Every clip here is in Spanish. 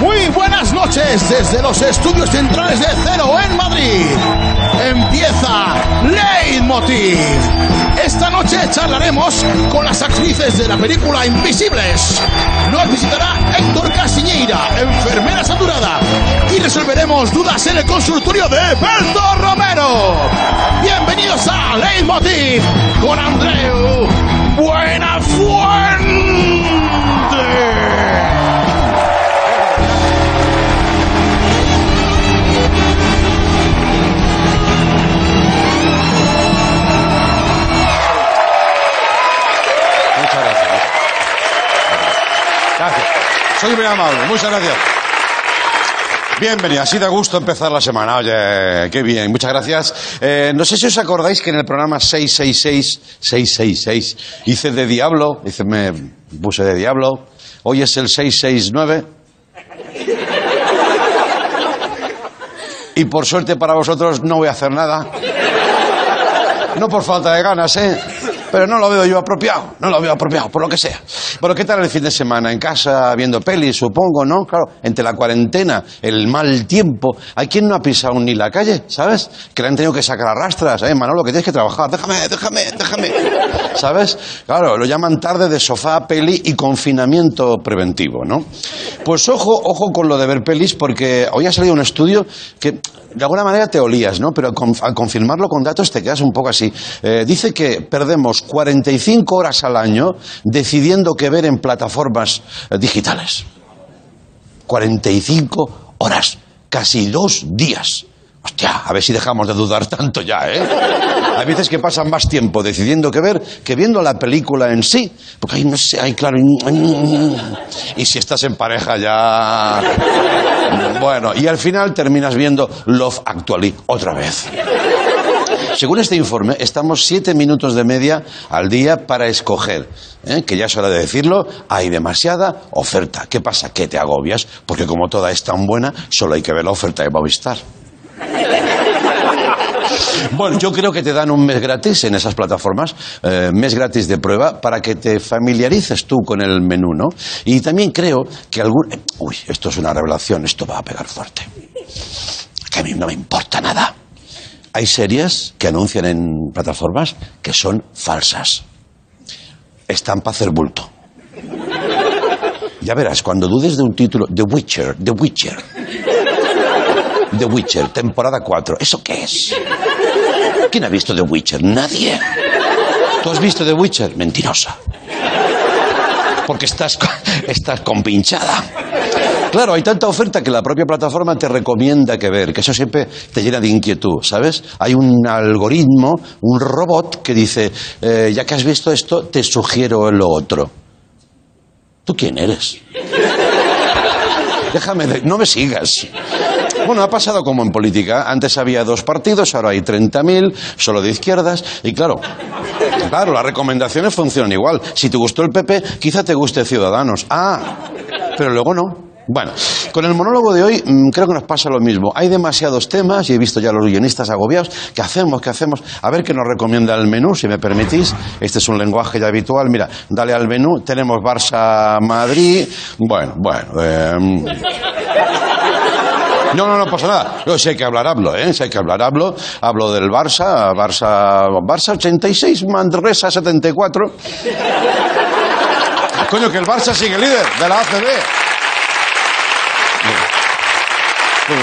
Muy buenas noches desde los estudios centrales de Cero en Madrid. Empieza Leitmotiv. Esta noche charlaremos con las actrices de la película Invisibles. Nos visitará Héctor Casiñeira, enfermera saturada. Y resolveremos dudas en el consultorio de Berto Romero. Bienvenidos a Leitmotiv con Andreu Buenafuente. Soy muy amable, muchas gracias. Bienvenido, así da gusto empezar la semana. Oye, qué bien, muchas gracias. Eh, no sé si os acordáis que en el programa 666, 666, hice de Diablo, hice, me puse de Diablo. Hoy es el 669. Y por suerte para vosotros no voy a hacer nada. No por falta de ganas, ¿eh? Pero no lo veo yo apropiado, no lo veo apropiado, por lo que sea. Bueno, ¿qué tal el fin de semana? En casa, viendo pelis, supongo, ¿no? Claro, entre la cuarentena, el mal tiempo. ¿Hay quien no ha pisado ni la calle, sabes? Que le han tenido que sacar a rastras, ¿eh? Manolo, que tienes que trabajar. Déjame, déjame, déjame. ¿Sabes? Claro, lo llaman tarde de sofá, peli y confinamiento preventivo, ¿no? Pues ojo, ojo con lo de ver pelis, porque hoy ha salido un estudio que de alguna manera te olías, ¿no? Pero al confirmarlo con datos te quedas un poco así. Eh, dice que perdemos 45 horas al año decidiendo qué ver en plataformas eh, digitales. 45 horas, casi dos días. Hostia, a ver si dejamos de dudar tanto ya, ¿eh? Hay veces que pasan más tiempo decidiendo qué ver que viendo la película en sí. Porque ahí no sé, ahí claro. Y si estás en pareja ya. Bueno, y al final terminas viendo Love Actually otra vez. Según este informe, estamos siete minutos de media al día para escoger. ¿eh? Que ya es hora de decirlo, hay demasiada oferta. ¿Qué pasa? Que te agobias, porque como toda es tan buena, solo hay que ver la oferta de Movistar. Bueno, yo creo que te dan un mes gratis en esas plataformas, eh, mes gratis de prueba, para que te familiarices tú con el menú, ¿no? Y también creo que algún... Uy, esto es una revelación, esto va a pegar fuerte. Que a mí no me importa nada. Hay series que anuncian en plataformas que son falsas. Están hacer bulto. Ya verás, cuando dudes de un título, The Witcher, The Witcher. The Witcher, temporada 4. ¿Eso qué es? ¿Quién ha visto The Witcher? Nadie. ¿Tú has visto The Witcher? Mentirosa. Porque estás, estás compinchada. Claro, hay tanta oferta que la propia plataforma te recomienda que ver, que eso siempre te llena de inquietud, ¿sabes? Hay un algoritmo, un robot que dice, eh, ya que has visto esto, te sugiero lo otro. ¿Tú quién eres? Déjame, de- no me sigas. Bueno, ha pasado como en política. Antes había dos partidos, ahora hay 30.000, solo de izquierdas. Y claro, claro, las recomendaciones funcionan igual. Si te gustó el PP, quizá te guste Ciudadanos. Ah, pero luego no. Bueno, con el monólogo de hoy mm, creo que nos pasa lo mismo. Hay demasiados temas y he visto ya a los guionistas agobiados. ¿Qué hacemos? ¿Qué hacemos? A ver qué nos recomienda el menú, si me permitís. Este es un lenguaje ya habitual. Mira, dale al menú. Tenemos Barça-Madrid. Bueno, bueno. eh, no, no, no pasa nada. No, si hay que hablar, hablo, ¿eh? Si hay que hablar, hablo. Hablo del Barça, Barça, Barça 86, Manresa 74. Coño, que el Barça sigue líder de la ACB. Sí.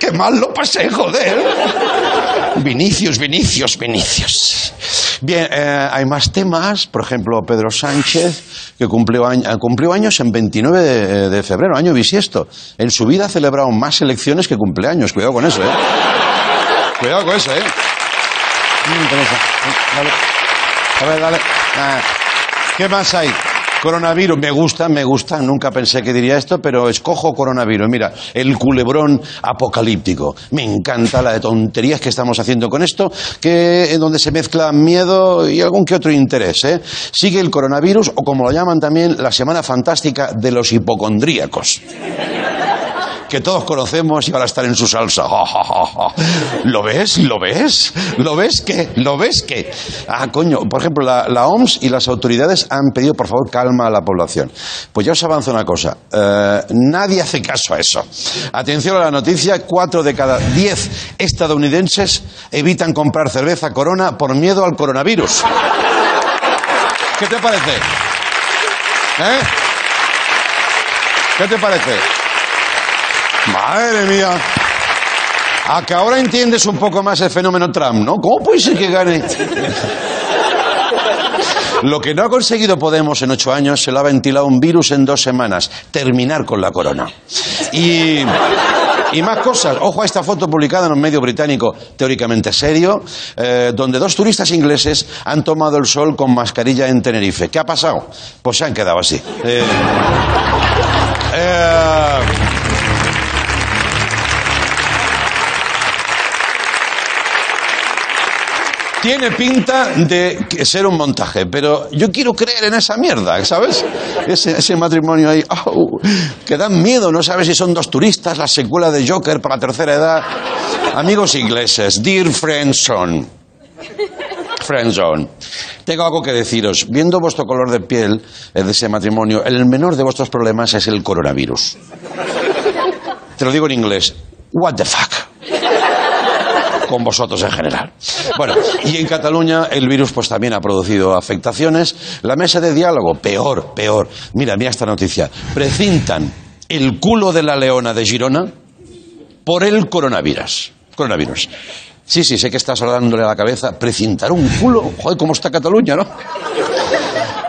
Qué mal lo pasé, joder. Vinicius, Vinicius, Vinicius. Bien, eh, hay más temas. Por ejemplo, Pedro Sánchez, que cumplió, eh, años en 29 de, febrero, año bisiesto. En su vida ha celebrado más elecciones que cumpleaños. Cuidado con eso, ¿eh? Cuidado con eso, ¿eh? A ver, dale. ¿Qué más hay? Coronavirus, me gusta, me gusta, nunca pensé que diría esto, pero escojo coronavirus. Mira, el culebrón apocalíptico. Me encanta la de tonterías que estamos haciendo con esto, que en donde se mezcla miedo y algún que otro interés. ¿eh? Sigue el coronavirus, o como lo llaman también, la semana fantástica de los hipocondríacos. Que todos conocemos y ahora están en su salsa. ¿Lo ves? ¿Lo ves? ¿Lo ves qué? ¿Lo ves qué? Ah, coño, por ejemplo, la, la OMS y las autoridades han pedido, por favor, calma a la población. Pues ya os avanzo una cosa. Eh, nadie hace caso a eso. Atención a la noticia, cuatro de cada diez estadounidenses evitan comprar cerveza Corona por miedo al coronavirus. ¿Qué te parece? ¿Eh? ¿Qué te parece? Madre mía. A que ahora entiendes un poco más el fenómeno Trump, ¿no? ¿Cómo puede ser que gane? Lo que no ha conseguido Podemos en ocho años se lo ha ventilado un virus en dos semanas. Terminar con la corona. Y, y más cosas. Ojo a esta foto publicada en un medio británico teóricamente serio, eh, donde dos turistas ingleses han tomado el sol con mascarilla en Tenerife. ¿Qué ha pasado? Pues se han quedado así. Eh, eh, Tiene pinta de ser un montaje, pero yo quiero creer en esa mierda, ¿sabes? Ese, ese matrimonio ahí, que dan miedo, no sabes si son dos turistas, la secuela de Joker para tercera edad. Amigos ingleses, dear friendzone. Friendzone. Tengo algo que deciros. Viendo vuestro color de piel eh, de ese matrimonio, el menor de vuestros problemas es el coronavirus. Te lo digo en inglés. What the fuck? Con vosotros en general. Bueno, y en Cataluña el virus pues también ha producido afectaciones. La mesa de diálogo, peor, peor. Mira, mira esta noticia. Precintan el culo de la leona de Girona por el coronavirus. Coronavirus. Sí, sí, sé que estás dándole a la cabeza. Precintar un culo. Joder, cómo está Cataluña, ¿no?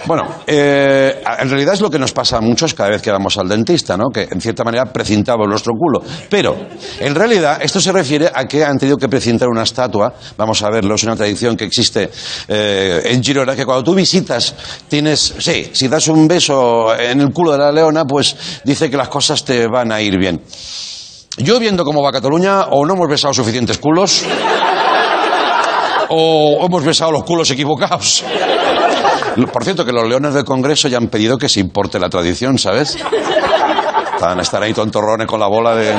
Bueno, eh, en realidad es lo que nos pasa a muchos cada vez que vamos al dentista, ¿no? Que en cierta manera precintamos nuestro culo. Pero, en realidad, esto se refiere a que han tenido que precintar una estatua. Vamos a verlo, es una tradición que existe eh, en Girona, que cuando tú visitas, tienes. Sí, si das un beso en el culo de la leona, pues dice que las cosas te van a ir bien. Yo viendo cómo va Cataluña, o no hemos besado suficientes culos, o hemos besado los culos equivocados. Por cierto, que los leones del Congreso ya han pedido que se importe la tradición, ¿sabes? Van a estar ahí tontorrones con la bola de...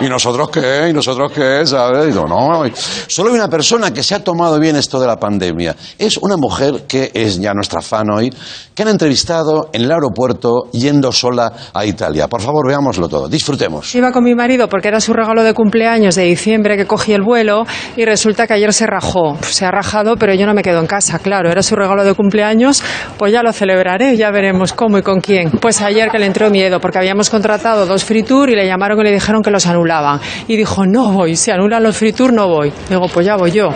¿Y nosotros qué? ¿Y nosotros qué? ¿Sabes? Digo, no. Solo hay una persona que se ha tomado bien esto de la pandemia. Es una mujer que es ya nuestra fan hoy, que han entrevistado en el aeropuerto yendo sola a Italia. Por favor, veámoslo todo. Disfrutemos. Iba con mi marido porque era su regalo de cumpleaños de diciembre que cogí el vuelo y resulta que ayer se rajó. Se ha rajado, pero yo no me quedo en casa, claro. Era su regalo de cumpleaños, pues ya lo celebraré, ya veremos cómo y con quién. Pues ayer que le entró miedo porque habíamos contratado dos free tour y le llamaron y le dijeron que los Y dijo, no voy, si anulan los free tour no voy. Digo, pues ya voy yo.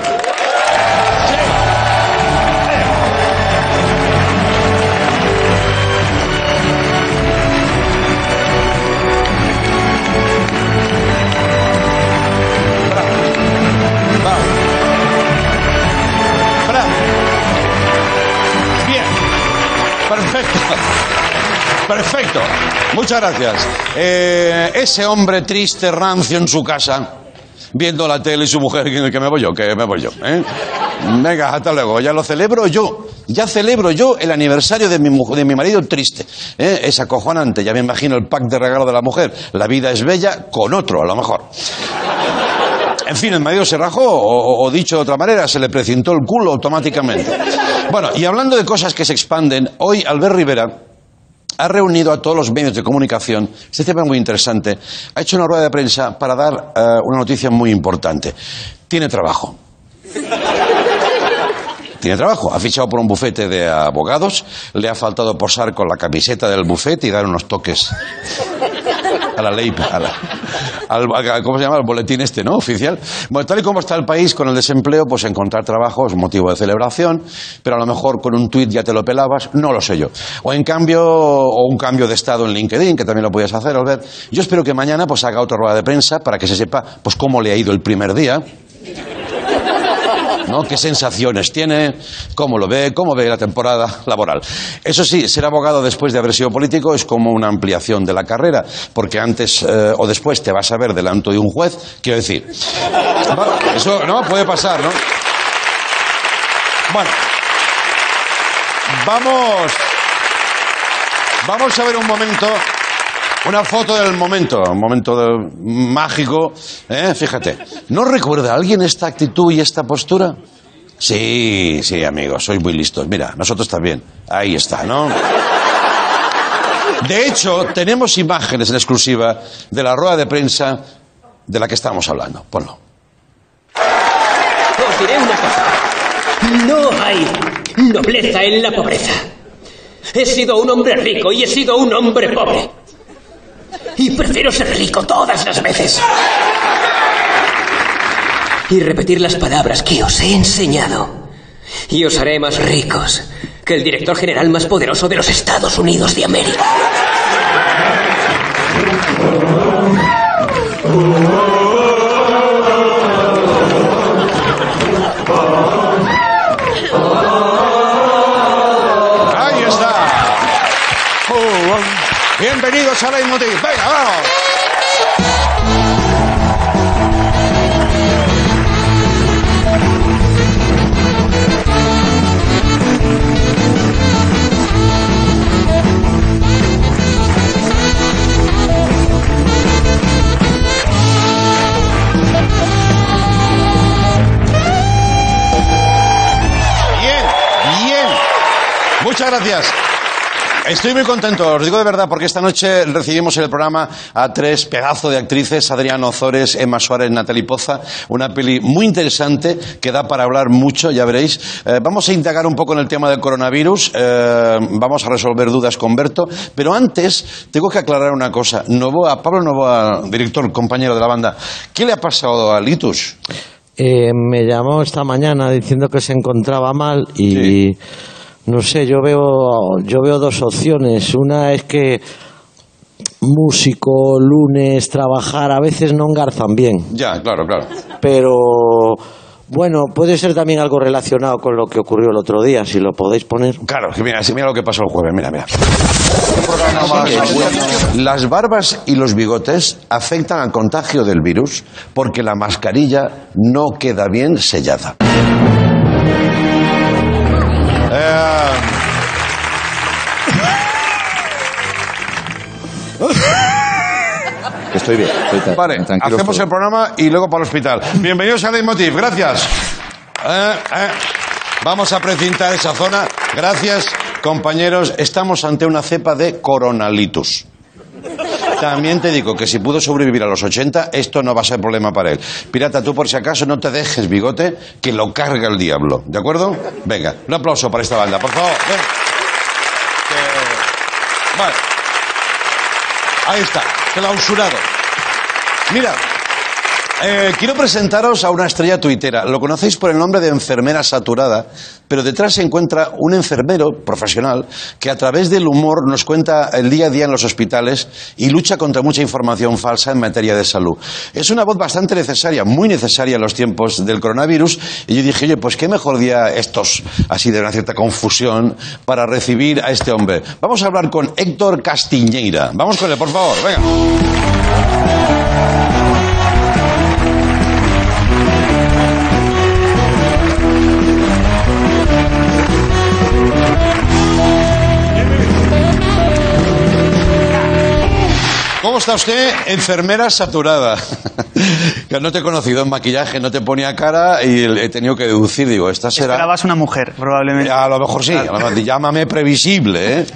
Muchas gracias. Eh, ese hombre triste, rancio en su casa, viendo la tele y su mujer, que, me voy yo, que me voy yo. ¿eh? Venga, hasta luego. Ya lo celebro yo. Ya celebro yo el aniversario de mi, de mi marido triste. ¿eh? Es acojonante. Ya me imagino el pack de regalo de la mujer. La vida es bella con otro, a lo mejor. En fin, el marido se rajó, o, o dicho de otra manera, se le precintó el culo automáticamente. Bueno, y hablando de cosas que se expanden, hoy Albert Rivera ha reunido a todos los medios de comunicación, este tema es muy interesante, ha hecho una rueda de prensa para dar eh, una noticia muy importante. Tiene trabajo. Tiene trabajo, ha fichado por un bufete de abogados, le ha faltado posar con la camiseta del bufete y dar unos toques a la ley, a al, ¿cómo se llama? El boletín este, ¿no? Oficial. Bueno, tal y como está el país con el desempleo, pues encontrar trabajo es motivo de celebración, pero a lo mejor con un tuit ya te lo pelabas, no lo sé yo. O en cambio, o un cambio de estado en LinkedIn, que también lo podías hacer, Albert. Yo espero que mañana pues haga otra rueda de prensa para que se sepa pues cómo le ha ido el primer día. ¿No? ¿Qué sensaciones tiene? ¿Cómo lo ve? ¿Cómo ve la temporada laboral? Eso sí, ser abogado después de haber sido político es como una ampliación de la carrera, porque antes eh, o después te vas a ver delante de un juez, quiero decir. Eso no puede pasar, ¿no? Bueno, vamos, vamos a ver un momento Una foto del momento, un momento de- mágico. ¿eh? Fíjate, ¿no recuerda alguien esta actitud y esta postura? Sí, sí, amigos, sois muy listos. Mira, nosotros también. Ahí está, ¿no? De hecho, tenemos imágenes en exclusiva de la rueda de prensa de la que estamos hablando. Ponlo. Os diré una cosa. No hay nobleza en la pobreza. He sido un hombre rico y he sido un hombre pobre. Y prefiero ser rico todas las veces. Y repetir las palabras que os he enseñado. Y os haré más ricos que el director general más poderoso de los Estados Unidos de América. Bienvenidos a Leitmotiv. Venga, vamos. Muchas gracias. Estoy muy contento, os digo de verdad, porque esta noche recibimos en el programa a tres pedazos de actrices, Adriano Ozores, Emma Suárez, Natalie Poza, una peli muy interesante que da para hablar mucho, ya veréis. Eh, vamos a indagar un poco en el tema del coronavirus, eh, vamos a resolver dudas con Berto, pero antes tengo que aclarar una cosa. Novoa, Pablo Novoa, director, compañero de la banda, ¿qué le ha pasado a Litus? Eh, me llamó esta mañana diciendo que se encontraba mal y Sí. No sé, yo veo yo veo dos opciones. Una es que músico, lunes, trabajar, a veces no engarzan bien, Ya, claro, claro. pero bueno, puede ser también algo relacionado con lo que ocurrió el otro día, si lo podéis poner. Claro, que mira, si mira lo que pasó el jueves, mira, mira. Las barbas y los bigotes afectan al contagio del virus porque la mascarilla no queda bien sellada. Estoy bien, estoy Vale, tranquilo. hacemos el programa y luego para el hospital. Bienvenidos a Leitmotiv, gracias. Eh, eh, Vamos a precintar esa zona. Gracias, compañeros. Estamos ante una cepa de coronalitus. También te digo que si pudo sobrevivir a los 80, esto no va a ser problema para él. Pirata, tú por si acaso no te dejes bigote, que lo carga el diablo. ¿De acuerdo? Venga, un aplauso para esta banda, por favor. ven. Que- Vale. Ahí está, clausurado. Mira, eh, quiero presentaros a una estrella tuitera. Lo conocéis por el nombre de enfermera saturada, pero detrás se encuentra un enfermero profesional que a través del humor nos cuenta el día a día en los hospitales y lucha contra mucha información falsa en materia de salud. Es una voz bastante necesaria, muy necesaria en los tiempos del coronavirus. Y yo dije, oye, pues qué mejor día estos, así de una cierta confusión, para recibir a este hombre. Vamos a hablar con Héctor Castiñeira. Vamos con él, por favor. Venga. ¿Cómo está usted? Enfermera saturada. Que no te he conocido en maquillaje, no te ponía cara y he tenido que deducir, digo, esta será... Esperabas una mujer, probablemente. A lo mejor sí, a lo mejor, llámame previsible, ¿eh?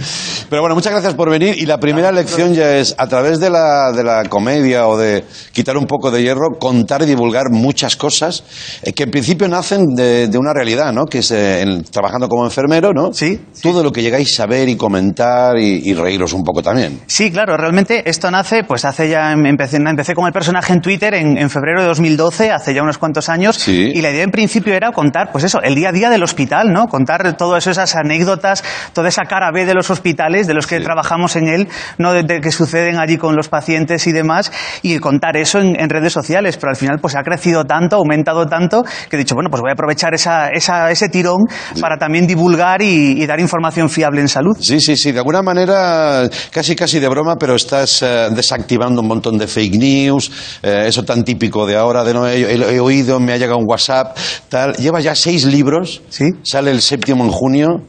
Pero bueno, muchas gracias por venir y la primera lección ya es, a través de la, de la comedia o de quitar un poco de hierro, contar y divulgar muchas cosas eh, que en principio nacen de, de una realidad, ¿no? Que es eh, en- trabajando como enfermero, ¿no? Sí, Todo lo que llegáis a ver y comentar y, y reíros un poco también. Sí, claro, realmente esto nace, pues hace ya, empecé, empecé como el personaje en Twitter en, en febrero de 2012, hace ya unos cuantos años, Sí. y la idea en principio era contar, pues eso, el día a día del hospital, ¿no? Contar todas esas anécdotas, toda esa cara B de los hospitales, de los que Sí. trabajamos en él, ¿no? De, de que suceden allí con los pacientes y demás, y contar eso en, en redes sociales, pero al final pues ha crecido tanto, ha aumentado tanto, que he dicho, bueno, pues voy a aprovechar esa, esa- ese tirón para también divulgar y, y dar información fiable en salud. Sí, sí, sí, de alguna manera, casi casi de broma, pero estás eh, desactivando un montón de fake news, eh, eso tan típico de ahora, de no he, he- he oído, me ha llegado un WhatsApp, tal. Lleva ya seis libros, Sí. sale el séptimo en junio.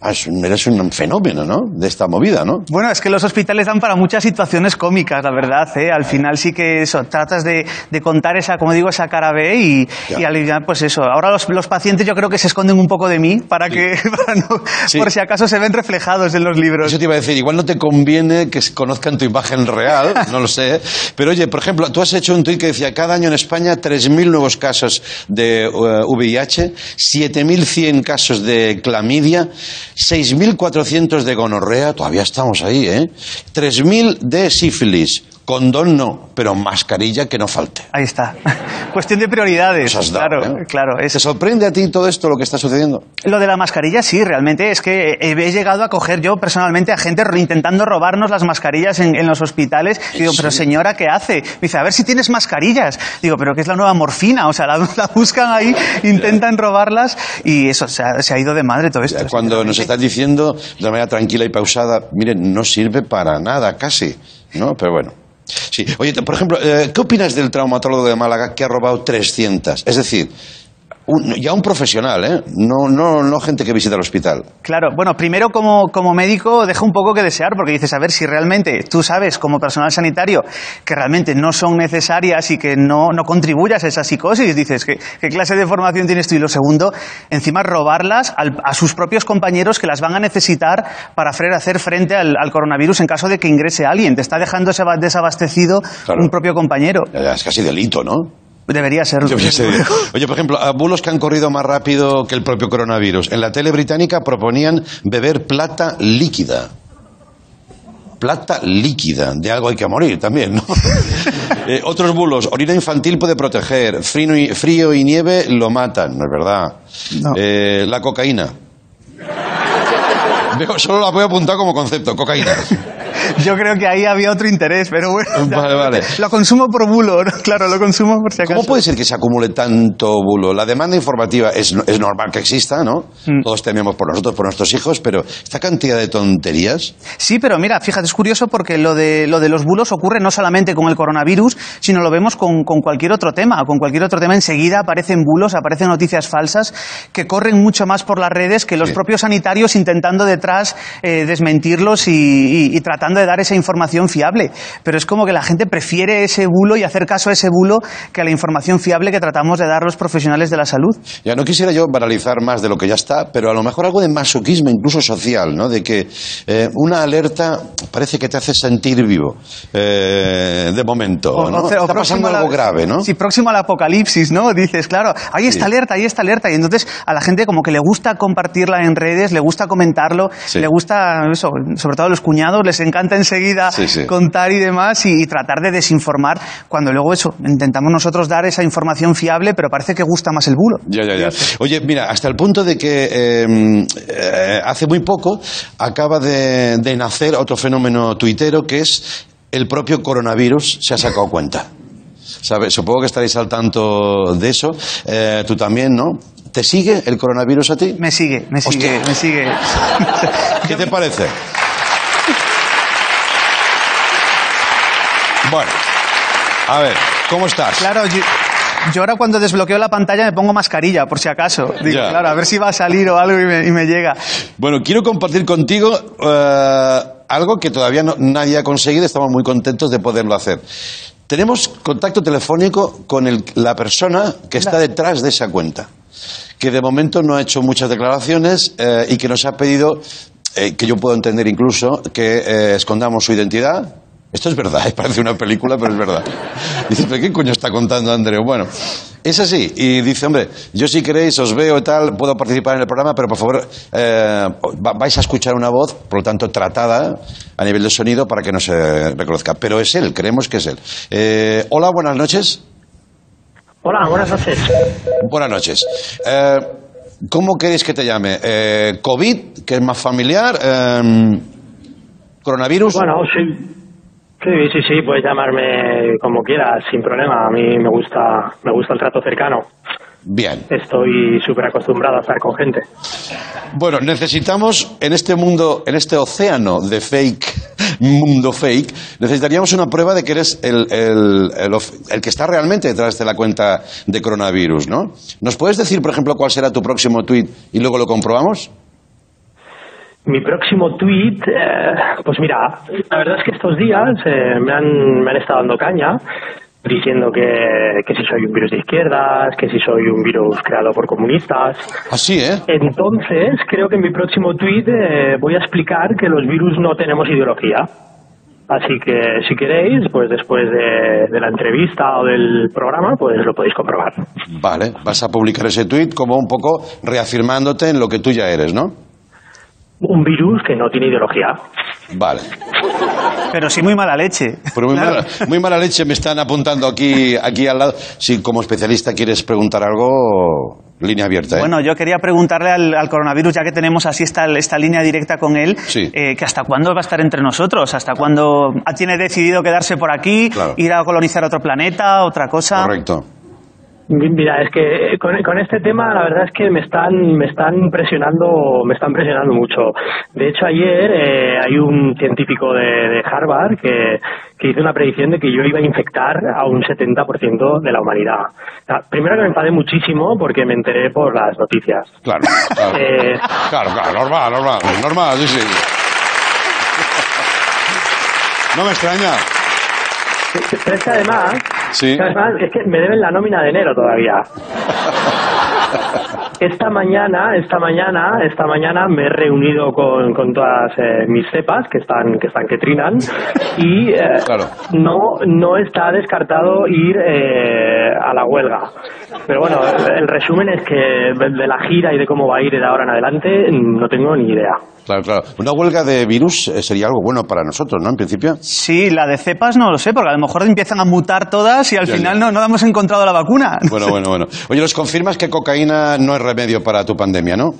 Ah, eres un fenómeno, ¿no? De esta movida, ¿no? Bueno, es que los hospitales dan para muchas situaciones cómicas, la verdad. ¿eh? Al final sí que eso, tratas de, de contar esa, como digo, esa cara B y, y al final, pues eso. Ahora los, los pacientes yo creo que se esconden un poco de mí para que, para no- Sí. por si acaso se ven reflejados en los libros. Eso te iba a decir, igual no te conviene que conozcan tu imagen real, no lo sé. Pero oye, por ejemplo, tú has hecho un tuit que decía, cada año en España 3.000 nuevos casos de eh, VIH, 7.100 casos de clamidia, 6.400 de gonorrea, todavía estamos ahí, ¿eh? 3.000 de sífilis, condón no, pero mascarilla que no falte. Ahí está. Cuestión de prioridades. Nos has dado, claro, ¿eh? claro. Es, ¿Te sorprende a ti todo esto lo que está sucediendo? Lo de la mascarilla, sí, realmente es que he llegado a coger yo personalmente a gente intentando robarnos las mascarillas en, en los hospitales. Digo, pero señora, ¿qué hace? Me dice, a ver si tienes mascarillas. Digo, pero ¿qué es la nueva morfina? O sea, la, la buscan ahí, intentan robarlas y eso, se ha, se ha ido de madre todo esto. Cuando nos están diciendo de una manera tranquila y pausada, miren, no sirve para nada casi, ¿no? Pero bueno. Sí. Oye, por ejemplo, eh, ¿qué opinas del traumatólogo de Málaga que ha robado 300? Es decir, un- ya un profesional, ¿eh? No, no, no gente que visita el hospital. Claro, bueno, primero como, como médico deja un poco que desear, porque dices, a ver, si realmente tú sabes como personal sanitario que realmente no son necesarias y que no, no contribuyas a esa psicosis, dices, ¿qué, qué clase de formación tienes tú? Y lo segundo, encima robarlas al- a sus propios compañeros que las van a necesitar para hacer frente al, al coronavirus en caso de que ingrese alguien. Te está dejando desaba- desabastecido Claro. un propio compañero. Es casi delito, ¿no? Debería serlo. Debería ser. Oye, por ejemplo, a bulos que han corrido más rápido que el propio coronavirus. En la tele británica proponían beber plata líquida. Plata líquida. De algo hay que morir también, ¿no? Eh, otros bulos. Orina infantil puede proteger. Frío y, frío y nieve lo matan. No es verdad. No. Eh, la cocaína. Solo la voy a apuntar como concepto. Cocaína. Yo creo que ahí había otro interés, pero bueno. Vale, vale. Lo consumo por bulo, ¿no? claro, lo consumo por si acaso. ¿Cómo puede ser que se acumule tanto bulo? La demanda informativa es, es normal que exista, ¿no? Mm. Todos tememos por nosotros, por nuestros hijos, pero esta cantidad de tonterías. Sí, pero mira, fíjate, es curioso porque lo de, lo de los bulos ocurre no solamente con el coronavirus, sino lo vemos con, con cualquier otro tema. Con cualquier otro tema enseguida aparecen bulos, aparecen noticias falsas que corren mucho más por las redes que los Sí. propios sanitarios intentando detrás eh, desmentirlos y, y- y tratando de dar esa información fiable. Pero es como que la gente prefiere ese bulo y hacer caso a ese bulo que a la información fiable que tratamos de dar los profesionales de la salud. Ya no quisiera yo banalizar más de lo que ya está, pero a lo mejor algo de masoquismo, incluso social, ¿no? De que eh, una alerta parece que te hace sentir vivo, eh, de momento, O- ¿no? o- Está pasando la- algo grave, ¿no? Sí, próximo al apocalipsis, ¿no? Dices, claro, ahí está Sí. alerta, ahí está alerta. Y entonces a la gente como que le gusta compartirla en redes, le gusta comentarlo, Sí. le gusta eso, sobre todo a los cuñados, les encanta enseguida Sí, sí. contar y demás y, y tratar de desinformar cuando luego eso, intentamos nosotros dar esa información fiable, pero parece que gusta más el bulo. Ya, ya, ya. Oye, mira, hasta el punto de que eh, eh, hace muy poco acaba de, de nacer otro fenómeno tuitero que es el propio coronavirus se ha sacado cuenta. ¿Sabes? Supongo que estaréis al tanto de eso. Eh, tú también, ¿no? ¿Te sigue el coronavirus a ti? Me sigue, me sigue, Hostia. me sigue. ¿Qué te parece? Bueno, a ver, ¿cómo estás? Claro, yo, yo ahora cuando desbloqueo la pantalla me pongo mascarilla, por si acaso. Digo, Ya. claro, a ver si va a salir o algo y me, y me llega. Bueno, quiero compartir contigo eh, algo que todavía no- nadie ha conseguido. Estamos muy contentos de poderlo hacer. Tenemos contacto telefónico con el- la persona que está detrás de esa cuenta, que de momento no ha hecho muchas declaraciones eh, y que nos ha pedido, eh, que yo puedo entender incluso, que eh, escondamos su identidad. Esto es verdad, eh, parece una película, pero es verdad. Dices, ¿pero qué coño está contando Andreu? Bueno, es así. Y dice, hombre, yo si queréis os veo y tal, puedo participar en el programa, pero por favor, eh, va- vais a escuchar una voz, por lo tanto, tratada a nivel de sonido para que no se reconozca. Pero es él, creemos que es él. Eh, hola, buenas noches. Hola, buenas noches. Buenas noches. Eh, ¿Cómo queréis que te llame? ¿COVID, que es más familiar? Eh, ¿Coronavirus? Bueno, sí. Sí, sí, sí, puedes llamarme como quieras, sin problema. A mí me gusta, me gusta el trato cercano. Bien. Estoy súper acostumbrado a estar con gente. Bueno, necesitamos en este mundo, en este océano de fake, mundo fake, necesitaríamos una prueba de que eres el, el- el el que está realmente detrás de la cuenta de coronavirus, ¿no? ¿Nos puedes decir, por ejemplo, cuál será tu próximo tweet y luego lo comprobamos? Mi próximo tweet, eh, pues mira, la verdad es que estos días eh, me, han, me han estado dando caña diciendo que, que si soy un virus de izquierdas, que si soy un virus creado por comunistas. Así, ¿eh? Entonces, creo que en mi próximo tweet eh, voy a explicar que los virus no tenemos ideología. Así que si queréis, pues después de, de la entrevista o del programa, pues lo podéis comprobar. Vale, vas a publicar ese tuit como un poco reafirmándote en lo que tú ya eres, ¿no? Un virus que no tiene ideología. Vale. Pero sí muy mala leche. Pero muy, Claro. mala, muy mala leche me están apuntando aquí, aquí al lado. Si como especialista quieres preguntar algo, línea abierta, ¿eh? Bueno, yo quería preguntarle al, al coronavirus, ya que tenemos así esta, esta línea directa con él, Sí. eh, que hasta cuándo va a estar entre nosotros, hasta cuándo tiene decidido quedarse por aquí, Claro. ir a colonizar otro planeta, otra cosa. Correcto. Mi- Mira, es que con, con este tema la verdad es que me están me están presionando me están presionando mucho. De hecho ayer eh, hay un científico de, de Harvard que, que hizo una predicción de que yo iba a infectar a un 70% de la humanidad. O sea, primero que me enfadé muchísimo porque me enteré por las noticias. Claro, claro. Eh, Claro, claro, normal, normal, normal, sí, sí. No me extraña. pero es que además, Sí. además es que me deben la nómina de enero todavía. Esta mañana, esta mañana, esta mañana me he reunido con, con todas eh, mis cepas que están que están que trinan y eh, Claro. no no está descartado ir eh, a la huelga. Pero bueno, el, el resumen es que de, de la gira y de cómo va a ir de ahora en adelante no tengo ni idea. Claro, claro. Una huelga de virus eh, sería algo bueno para nosotros, ¿no? En principio. Sí, la de cepas no lo sé, porque a lo mejor empiezan a mutar todas y al Ya, final ya. No, no hemos encontrado la vacuna. Bueno, bueno, bueno. Oye, ¿nos confirmas que cocaína no es remedio para tu pandemia, no?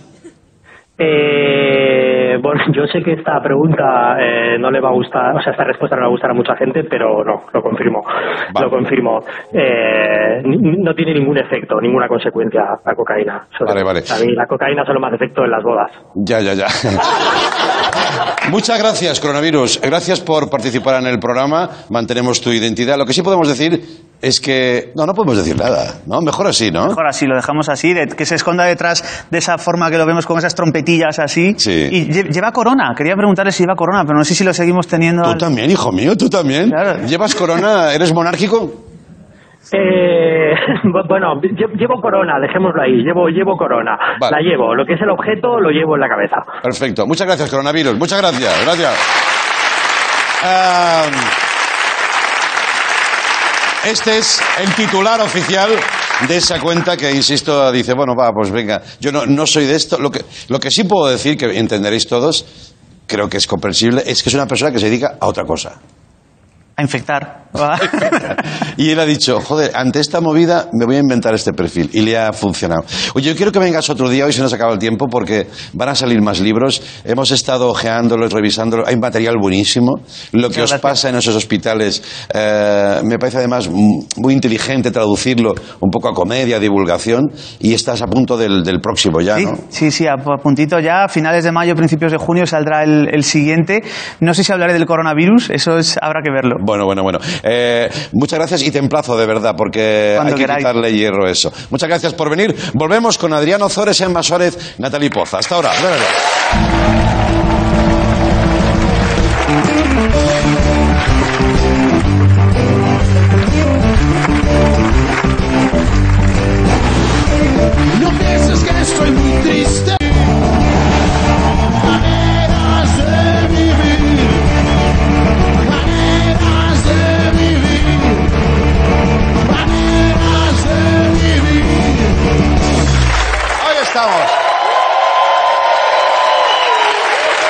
Eh, bueno, yo sé que esta pregunta eh, no le va a gustar, o sea, esta respuesta no le va a gustar a mucha gente, pero no, lo confirmo. Vale. Lo confirmo. Eh, no tiene ningún efecto, ninguna consecuencia la cocaína. Vale, vale. A mí la cocaína solo me hace efecto en las bodas. Ya, ya, ya. Muchas gracias, coronavirus. Gracias por participar en el programa. Mantenemos tu identidad. Lo que sí podemos decir es que... No, no podemos decir nada, ¿no? Mejor así, ¿no? Mejor así, lo dejamos así, de- que se esconda detrás de esa forma que lo vemos con esas trompetillas así. Sí. Y lle- lleva corona, quería preguntarle si lleva corona, pero no sé si lo seguimos teniendo. Tú al- también, hijo mío, tú también. Claro. ¿Llevas corona? ¿Eres monárquico? Eh, bu- bueno, lle- llevo corona, dejémoslo ahí, llevo, llevo corona. Vale. La llevo, lo que es el objeto lo llevo en la cabeza. Perfecto. Muchas gracias, coronavirus. Muchas gracias. Gracias. Este es el titular oficial de esa cuenta que, insisto, dice, bueno, va, pues venga, yo no, no soy de esto. Lo que, lo que sí puedo decir, que entenderéis todos, creo que es comprensible, es que es una persona que se dedica a otra cosa. A infectar. Y él ha dicho, joder, ante esta movida me voy a inventar este perfil. Y le ha funcionado. Oye, yo quiero que vengas otro día, hoy se nos acaba el tiempo, porque van a salir más libros. Hemos estado ojeándolos, revisándolo. Hay material buenísimo. Lo que os gracias. pasa en esos hospitales eh, me parece además muy inteligente traducirlo un poco a comedia, a divulgación. Y estás a punto del, del próximo ya, Sí, ¿no? sí, sí, a, a puntito ya, a finales de mayo, principios de junio saldrá el, el siguiente. No sé si hablaré del coronavirus, eso es, habrá que verlo. Bueno, bueno, bueno. Eh, muchas gracias y te emplazo de verdad, porque Cuando hay que queráis. quitarle hierro a eso. Muchas gracias por venir. Volvemos con Adriano Zores, Emma Suárez, Natalie Poza. Hasta ahora.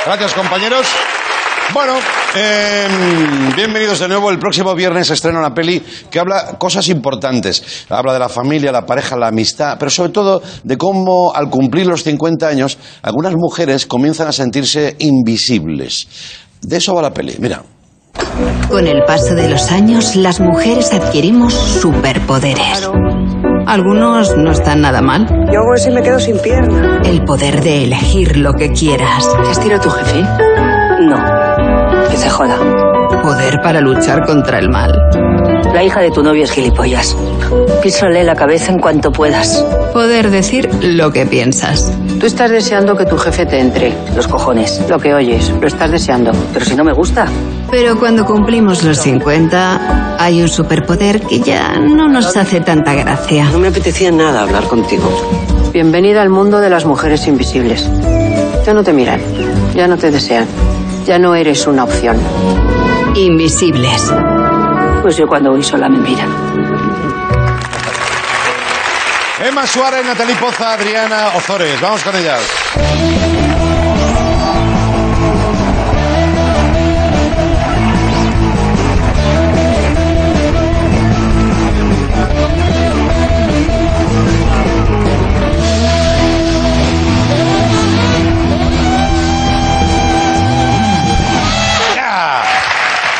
Gracias, compañeros. Bueno, eh, bienvenidos de nuevo. El próximo viernes estrena una peli que habla cosas importantes. Habla de la familia, la pareja, la amistad, pero sobre todo de cómo al cumplir los 50 años algunas mujeres comienzan a sentirse invisibles. De eso va la peli. Mira. Con el paso de los años, las mujeres adquirimos superpoderes. Algunos no están nada mal. Yo hago eso y me quedo sin pierna. El poder de elegir lo que quieras. ¿Te has tirado tu jefe? No. Que se joda. Poder para luchar contra el mal. La hija de tu novio es gilipollas. Písale la cabeza en cuanto puedas. Poder decir lo que piensas. Tú estás deseando que tu jefe te entre. Los cojones. Lo que oyes. Lo estás deseando. Pero si no me gusta. Pero cuando cumplimos los 50, hay un superpoder que ya no nos hace tanta gracia. No me apetecía nada hablar contigo. Bienvenida al mundo de las mujeres invisibles. Ya no te miran. Ya no te desean. Ya no eres una opción. Invisibles. Pues yo cuando voy sola me miran. Emma Suárez, Natalie Poza, Adriana Ozores. Vamos con ellas.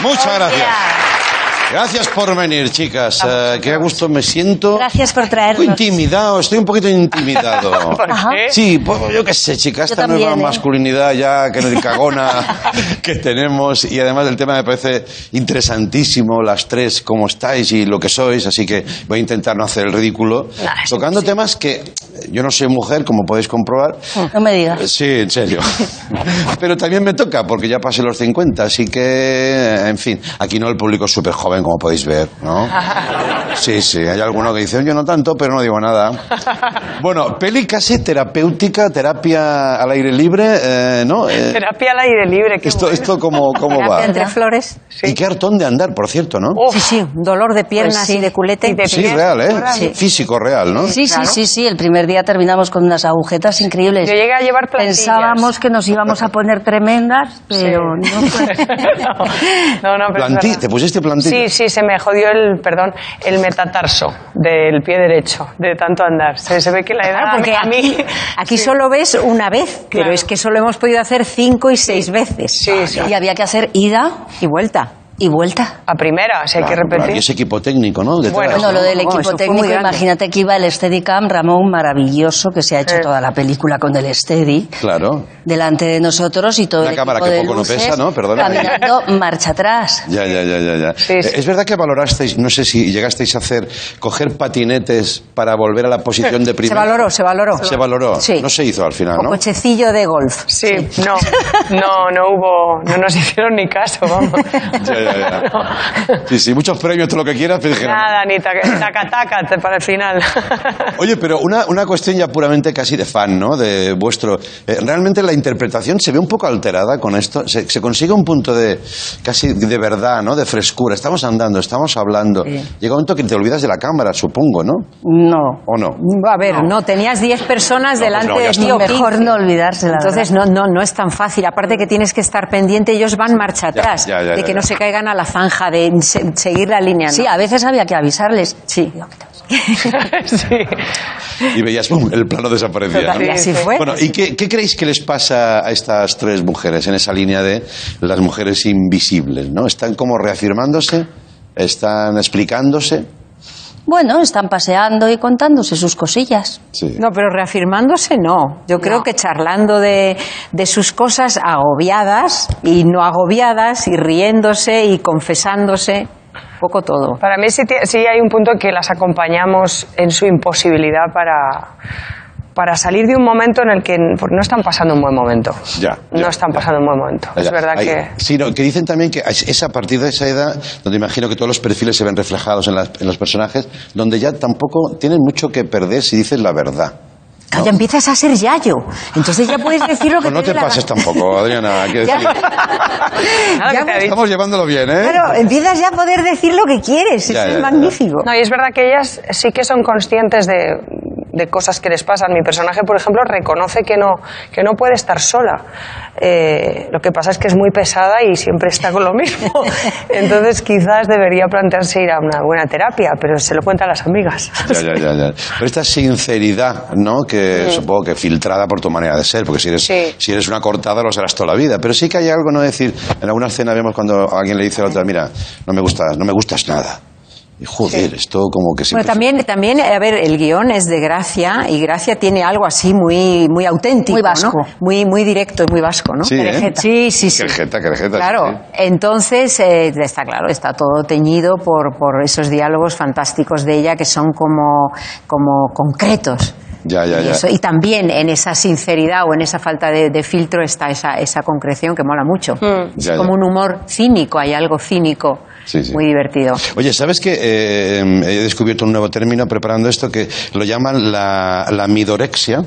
Muchas gracias. Gracias por venir, chicas. Eh, qué a gusto me siento. Gracias por Un traernos. poco intimidado, estoy un poquito intimidado. Ajá. Sí, pues, yo qué sé, chica, esta también, nueva ¿eh? masculinidad ya que no cagona que tenemos y además el tema me parece interesantísimo, las tres, cómo estáis y lo que sois, así que voy a intentar no hacer el ridículo, Nah, tocando temas que yo no soy mujer, como podéis comprobar. No me digas. Sí, en serio. Pero también me toca, porque ya pasé los 50, así que, en fin, aquí no el público es súper joven, como podéis ver, ¿no? Sí, sí, hay alguno que dice, yo no tanto, pero no digo nada. Bueno, peli casi terapéutica, terapia al aire libre, eh, ¿no? Eh, Terapia al aire libre. qué esto, bueno. esto cómo, cómo va. Entre flores. Y qué hartón de andar, por cierto, ¿no? Sí, sí, dolor de piernas Pues sí. y de culete. Y de Sí, real, ¿eh? Sí. Físico real, ¿no? Sí, sí, sí, sí. El primer día terminamos con unas agujetas increíbles. Yo llegué a llevar plantillas. Pensábamos que nos íbamos a poner tremendas, pero no fue. no, no, pero. ¿Te pusiste plantilla? Sí, sí, se me jodió el, perdón, el metatarso del pie derecho, de tanto andar. Se, se ve que la edad Claro, porque a mí... aquí, aquí solo ves una vez, pero Claro. es que solo hemos podido hacer cinco y seis veces. Sí, sí. Y había que hacer ida Y vuelta. Y vuelta. A primera, sea, hay que Claro, claro, repetir. Y ese equipo técnico, ¿no? Detrás, Bueno, Bueno, lo del equipo técnico, imagínate que iba el Steadicam, Ramón, maravilloso, que se ha hecho Eh. toda la película con el Steady, Claro. delante de nosotros y todo Una el cámara equipo que de poco no luces pesa, ¿no? Perdóname. caminando marcha atrás. Ya, ya, ya, ya. ya. Sí, sí. Es verdad que valorasteis, no sé si llegasteis a hacer, coger patinetes para volver a la posición de Se primera. valoró, se valoró. Se valoró. Sí. No se hizo al final, O ¿no? cochecillo de golf. Sí, no, no, no hubo, no nos hicieron ni caso, vamos. Ya, ya, ya. Sí, sí, muchos premios, todo lo que quieras, pero. Nada, ni taca- taca-taca para el final. Oye, pero una, una cuestión ya puramente casi de fan, ¿no? De vuestro. eh, realmente la interpretación se ve un poco alterada con esto. Se, se consigue un punto de casi de verdad, ¿no? De frescura. Estamos andando, estamos hablando. Llega un momento que te olvidas de la cámara, supongo, ¿no? No. ¿O no? A ver, no, tenías 10 personas No, pues delante no, ya de ti Mejor 15. no olvidarse, la Entonces no, no, no es tan fácil. Aparte que tienes que estar pendiente, ellos van marcha Ya, atrás. ya, ya, de ya, que ya. no se a la zanja, de se- seguir la línea. ¿no? Sí, a veces había que avisarles. Sí. sí. Y veías, ¡pum! el plano desaparecía. Total, ¿no? y así Sí, sí. fue. Bueno, ¿y qué, qué creéis que les pasa a estas tres mujeres en esa línea de las mujeres invisibles? ¿no? ¿Están como reafirmándose? ¿Están explicándose? Bueno, están paseando y contándose sus cosillas. Sí. No, pero reafirmándose no. Yo creo No. que charlando de, de sus cosas agobiadas y no agobiadas y riéndose y confesándose, poco todo. Para mí sí, sí hay un punto que las acompañamos en su imposibilidad para, para salir de un momento en el que porque no están pasando un buen momento. Ya, No están ya. pasando un buen momento. Es verdad hay- que... Sí, no, que dicen también que es a partir de esa edad donde imagino que todos los perfiles se ven reflejados en, las- en los personajes, donde ya tampoco tienen mucho que perder si dices la verdad. Claro, ya empiezas a ser yayo. Entonces ya puedes decir lo que Pues no te te dé la pases tampoco, Adriana, hay que decir. Ya. Estamos llevándolo bien, ¿eh? Claro, empiezas ya a poder decir lo que quieres. Ya, Eso ya, es ya. magnífico. No, y es verdad que ellas sí que son conscientes de, de cosas que les pasan. Mi personaje, por ejemplo, reconoce que no, que no puede estar sola. Eh, lo que pasa es que es muy pesada y siempre está con lo mismo. Entonces quizás debería plantearse ir a una buena terapia, pero se lo cuenta a las amigas. Ya, ya, ya, ya. Pero esta sinceridad, ¿no? Que supongo que filtrada por tu manera de ser, porque si eres, Sí. si eres una cortada lo serás toda la vida. Pero sí que hay algo, ¿no? Decir, en alguna escena vemos cuando alguien le dice a la otra, mira, no me gustas, no me gustas nada. Y joder, esto como que siempre... Bueno, también, también, a ver, el guion es de Gracia y Gracia tiene algo así muy, muy auténtico, Muy vasco. ¿no? Muy, muy directo y muy vasco, ¿no? Sí, ¿eh? Sí, sí, sí. Querejeta, querejeta, Claro, sí, sí. entonces eh, está claro, está todo teñido por, por esos diálogos fantásticos de ella que son como, como concretos. Ya, ya, Y, ya. eso- y también en esa sinceridad o en esa falta de, de filtro está esa, esa concreción que mola mucho. Es Ya, como ya. un humor cínico, hay algo cínico Sí, sí. muy divertido. Oye, ¿sabes que he descubierto un nuevo término preparando esto que lo llaman la, la midorexia?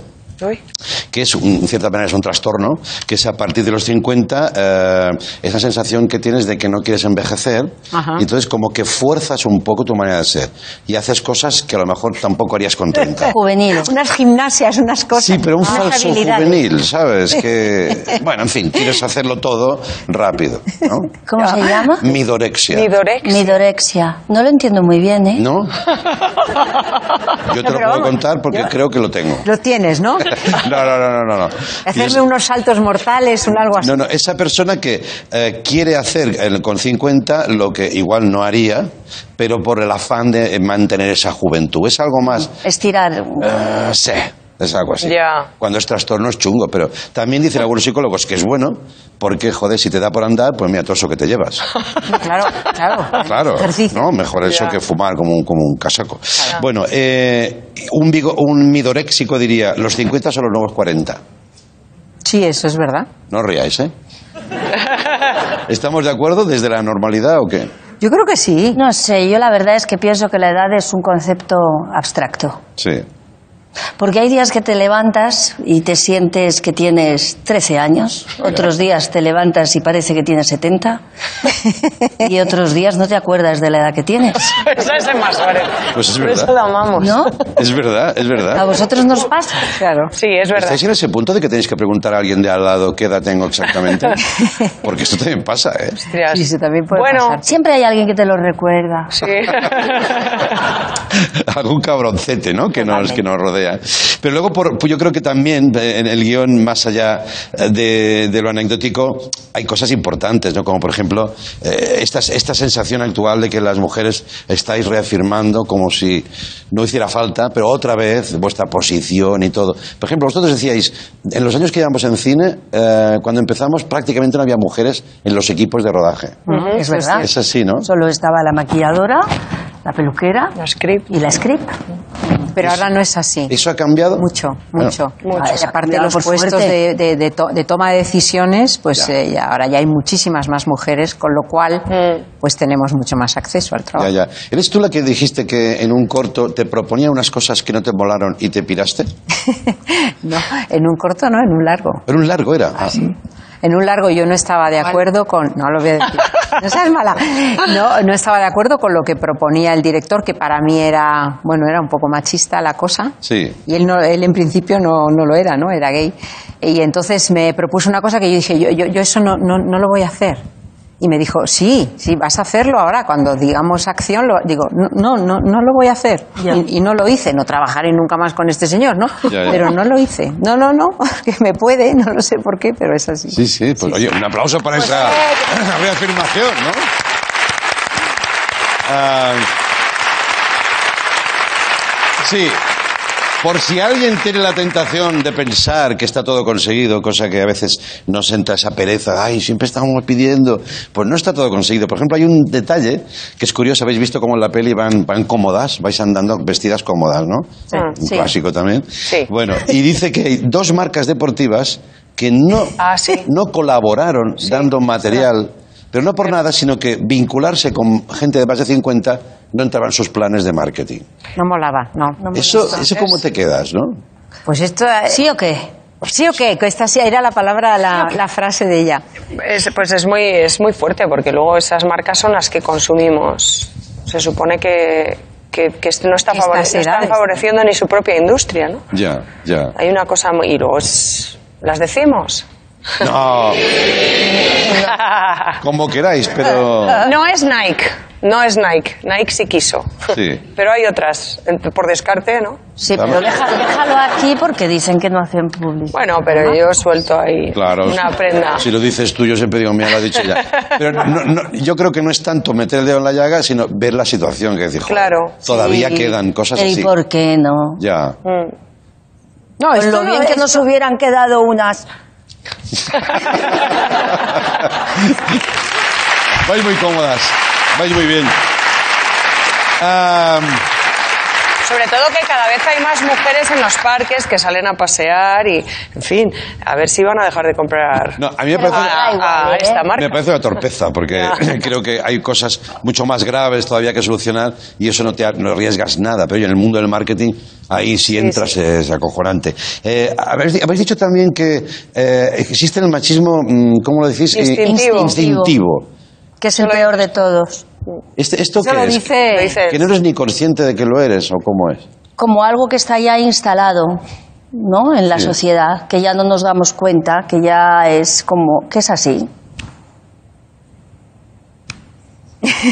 Que es, un- en cierta manera, es un trastorno, que es a partir de los 50 eh, esa sensación que tienes de que no quieres envejecer, Ajá. y entonces como que fuerzas un poco tu manera de ser y haces cosas que a lo mejor tampoco harías con 30. Juvenil. Unas gimnasias, unas cosas. Sí, pero un unas falso habilidades. juvenil, ¿sabes? Que, bueno, en fin, quieres hacerlo todo rápido, ¿no? ¿Cómo se llama? Midorexia. Midorexia. No lo entiendo muy bien, ¿eh? ¿No? Yo te lo puedo vamos, contar porque creo que lo tengo. Lo tienes, ¿no? No, no, no, no, no. Hacerme unos saltos mortales, un algo así. No, no, esa persona que eh, quiere hacer eh, con 50 lo que igual no haría, pero por el afán de mantener esa juventud. Es algo más... Estirar. eh, sí, es algo así. Ya. Cuando es trastorno es chungo, pero también dicen algunos psicólogos que es bueno, porque, joder, si te da por andar, pues mira todo eso que te llevas. Claro, claro. Claro, Ejercicio. ¿no? Mejor eso Ya. que fumar como un, como un casaco. Bueno, eh, un, vigo- un midoréxico diría, los 50 son los nuevos 40. Sí, eso es verdad. No os riáis, ¿eh? ¿Estamos de acuerdo desde la normalidad o qué? Yo creo que sí. No sé, yo la verdad es que pienso que la edad es un concepto abstracto. Sí. Porque hay días que te levantas y te sientes que tienes 13 años, otros días te levantas y parece que tienes 70, y otros días no te acuerdas de la edad que tienes. Esa es más. Pues es Por verdad. eso la amamos. ¿No? Es verdad, es A verdad. vosotros nos pasa. Claro. Sí, es verdad. ¿Estáis en ese punto de que tenéis que preguntar a alguien de al lado qué edad tengo exactamente? Porque esto también pasa, ¿eh? Hostias. Sí, sí, también puede Bueno, pasar. Siempre hay alguien que te lo recuerda. sí. Algún cabroncete, ¿no? Que nos, que nos rodea. Pero luego, por, pues yo creo que también eh, en el guion, más allá eh, de, de lo anecdótico, hay cosas importantes, ¿no? Como por ejemplo, eh, esta, esta sensación actual de que las mujeres estáis reafirmando como si no hiciera falta, pero otra vez vuestra posición y todo. Por ejemplo, vosotros decíais, en los años que llevamos en cine, eh, cuando empezamos prácticamente no había mujeres en los equipos de rodaje. Es verdad. Es así, ¿no? Solo estaba la maquilladora, la peluquera La script. y la script. Pero ahora no es así. ¿Eso ha cambiado? Mucho, Bueno. mucho. Aparte Cuidado, los puestos de, de- de to- de toma de decisiones, pues Ya. eh, ya- ahora ya hay muchísimas más mujeres, con lo cual pues tenemos mucho más acceso al trabajo. ya. ¿Eres tú la que dijiste que en un corto te proponía unas cosas que no te molaron y te piraste? No, en un corto no, en un largo. Pero un largo era. Ah, En un largo yo no estaba de acuerdo con... No lo voy a decir. No seas mala. No, no estaba de acuerdo con lo que proponía el director, que para mí era, bueno, era un poco machista la cosa. Sí. Y él, no, él en principio no, no lo era, ¿no? Era gay. Y entonces me propuso una cosa que yo dije, yo, yo, yo eso no, no, no lo voy a hacer. Y me dijo, sí, sí, vas a hacerlo ahora. Cuando digamos acción, lo, digo, no, no, no, no lo voy a hacer. Y, y no lo hice. No trabajaré nunca más con este señor, ¿no? Ya, ya. Pero no lo hice. No, no, no, que me puede, no lo sé por qué, pero es así. Sí, sí. Pues oye, un aplauso para esa reafirmación, ¿no? Ah, sí. Por si alguien tiene la tentación de pensar que está todo conseguido, cosa que a veces nos entra esa pereza, ay, siempre estamos pidiendo, pues no está todo conseguido. Por ejemplo, hay un detalle que es curioso, habéis visto cómo en la peli van, van cómodas, vais andando vestidas cómodas, ¿no? Un Sí. clásico también. Sí. Bueno, y dice que hay dos marcas deportivas que no, Ah, sí. no colaboraron dando material, pero no por nada, sino que vincularse con gente de más de 50 no entraba en sus planes de marketing. No molaba, no. Eso, eso cómo te quedas, ¿no? Pues esto... eh, ¿Sí o qué? ¿Sí o qué? Que esta sí era la palabra, la, la frase de ella. Es- pues es muy, es muy fuerte porque luego esas marcas son las que consumimos. Se supone que, que, no, está favore- no están favoreciendo ni su propia industria, ¿no? Ya, ya. Hay una cosa muy... Y luego es- las decimos. No, como queráis, pero... No es Nike, no es Nike. Nike sí quiso. Sí. Pero hay otras, por descarte, ¿no? Sí, pero deja- déjalo aquí porque dicen que no hacen publicidad. Bueno, pero yo suelto ahí Claro. una prenda. Si lo dices tú, yo siempre digo, mira, lo ha dicho ya. Pero no- no, yo creo que no es tanto meter el dedo en la llaga, sino ver la situación, que decir, Claro. todavía Sí. quedan cosas ¿Y así. por qué no? Ya. Mm. No, esto lo no- bien que esto- nos hubieran quedado unas... Vais muy cómodas, vais muy bien. Am, Sobre todo que cada vez hay más mujeres en los parques que salen a pasear y, en fin, a ver si van a dejar de comprar No, a mí me parece, a, a esta marca. me parece una torpeza, porque creo que hay cosas mucho más graves todavía que solucionar y eso no te no arriesgas nada. Pero en el mundo del marketing, ahí si entras es acojonante. Eh, habéis, habéis dicho también que eh, existe el machismo, mm, ¿cómo lo decís? Eh, Instintivo. instintivo. Que es el peor de todos. Este- ¿Esto qué lo es? dice- dice- Que no eres ni consciente de que lo eres, ¿o cómo es? Como algo que está ya instalado, ¿no? En la Sí. sociedad, que ya no nos damos cuenta, que ya es como, que es así.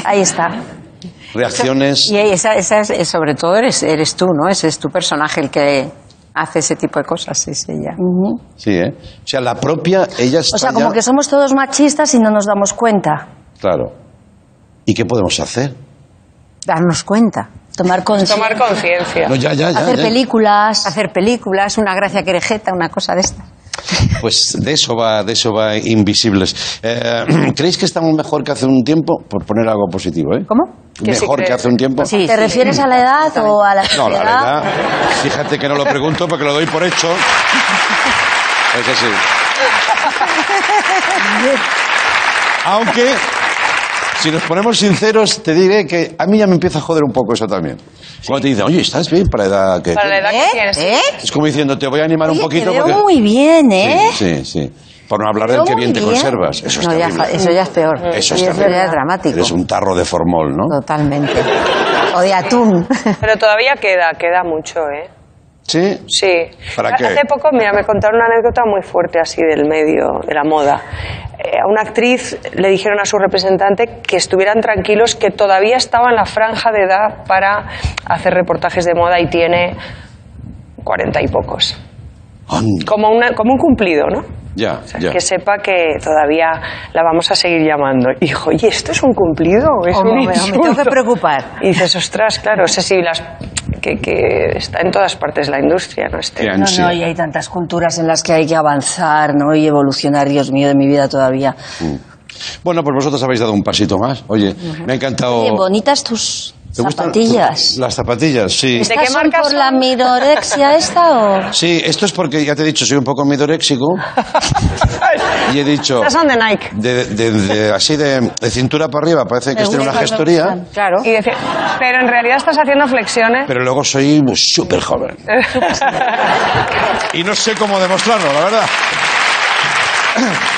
Ahí está. Reacciones... Y esa, esa es, sobre todo eres, eres tú, ¿no? Ese es tu personaje el que hace ese tipo de cosas, sí, sí, ya. Sí, ¿eh? O sea, la propia, ella está O sea, como ya- que somos todos machistas y no nos damos cuenta. Claro. ¿Y qué podemos hacer? Darnos cuenta. Tomar conciencia. Tomar conciencia. No, ya, ya, ya, Hacer ya. películas. Hacer películas, una gracia querejeta, una cosa de esta. Pues de eso va, de eso va Invisibles. Eh, ¿Creéis que estamos mejor que hace un tiempo? Por poner algo positivo, ¿eh? ¿Cómo? Que sí Mejor que hace un tiempo. ¿Te refieres a la edad o a la No, la sociedad? verdad, fíjate que no lo pregunto porque lo doy por hecho. Es así. Aunque, si nos ponemos sinceros, te diré que a mí ya me empieza a joder un poco eso también. Cuando te dicen, oye, ¿estás bien para la edad que Para la edad ¿Eh? que tienes. ¿Eh? Es como diciendo, te voy a animar un poquito te veo porque... muy bien, ¿eh? Sí, sí, sí. Por no hablar del que bien te conservas. Eso es No, ya terrible. fa- eso ya es peor. Eso Sí, es eso ya es dramático. Eres un tarro de formol, ¿no? Totalmente. O de atún. Pero todavía queda, queda mucho, ¿eh? ¿Sí? Sí. ¿Para qué? Hace poco, mira, me contaron una anécdota muy fuerte así del medio, de la moda. Eh, a una actriz le dijeron a su representante que estuvieran tranquilos, que todavía estaba en la franja de edad para hacer reportajes de moda y tiene cuarenta y pocos. Anda. Como, una, como un cumplido, ¿no? Ya, ya. Que sepa que todavía la vamos a seguir llamando. Y dijo, oye, ¿esto es un cumplido o es Hombre, un me- me tengo que preocupar. Y dices, ostras, claro, sé si las... Que, que está en todas partes la industria, ¿no? Este, No, no, y hay tantas culturas en las que hay que avanzar, ¿no? Y evolucionar, Dios mío, de mi vida todavía. Bueno, pues vosotros habéis dado un pasito más. Oye, me ha encantado... Oye, bonitas tus ¿Te gustan zapatillas. Las zapatillas, sí. ¿De ¿Estas qué son marca por son? la midorexia esta o...? Sí, esto es porque, ya te he dicho, soy un poco midoréxico. y he dicho... Estas son de Nike. De, de- de- así de, de cintura para arriba, parece que estoy en una gustan, gestoría, gustan. Claro. Y decía, pero en realidad estás haciendo flexiones. pero luego soy súper joven. y no sé cómo demostrarlo, la verdad.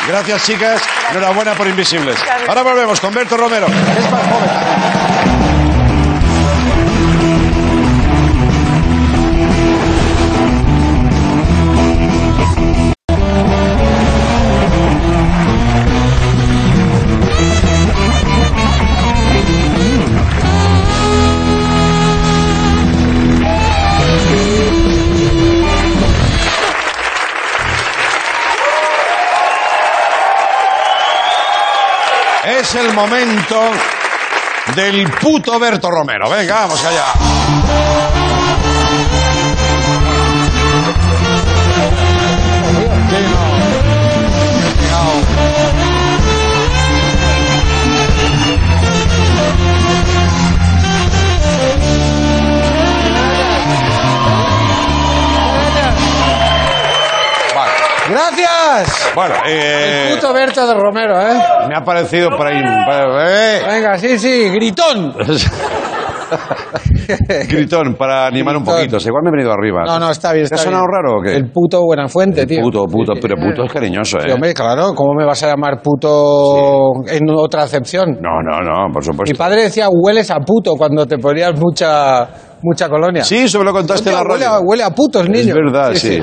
Gracias, chicas. Enhorabuena por Invisibles. Ahora volvemos con Berto Romero. Es más joven. Es el momento del puto Berto Romero. Venga, vamos allá. Bueno, eh, El puto Berto de Romero, ¿eh? me ha parecido por ahí. eh, Venga, sí, sí, gritón. Gritón, para animar un poquito. Igual me he venido arriba. No, no, está bien, ¿Te está ha sonado bien. raro o qué? El puto Buenafuente, tío. Puto, puto, pero puto es cariñoso, Sí, ¿eh? hombre, claro, ¿cómo me vas a llamar puto en otra acepción? No, no, no, por Mi supuesto. padre decía hueles a puto cuando te ponías mucha mucha colonia. Sí, eso me lo contaste en la huele, radio. a, huele a puto el niño. Es verdad, sí.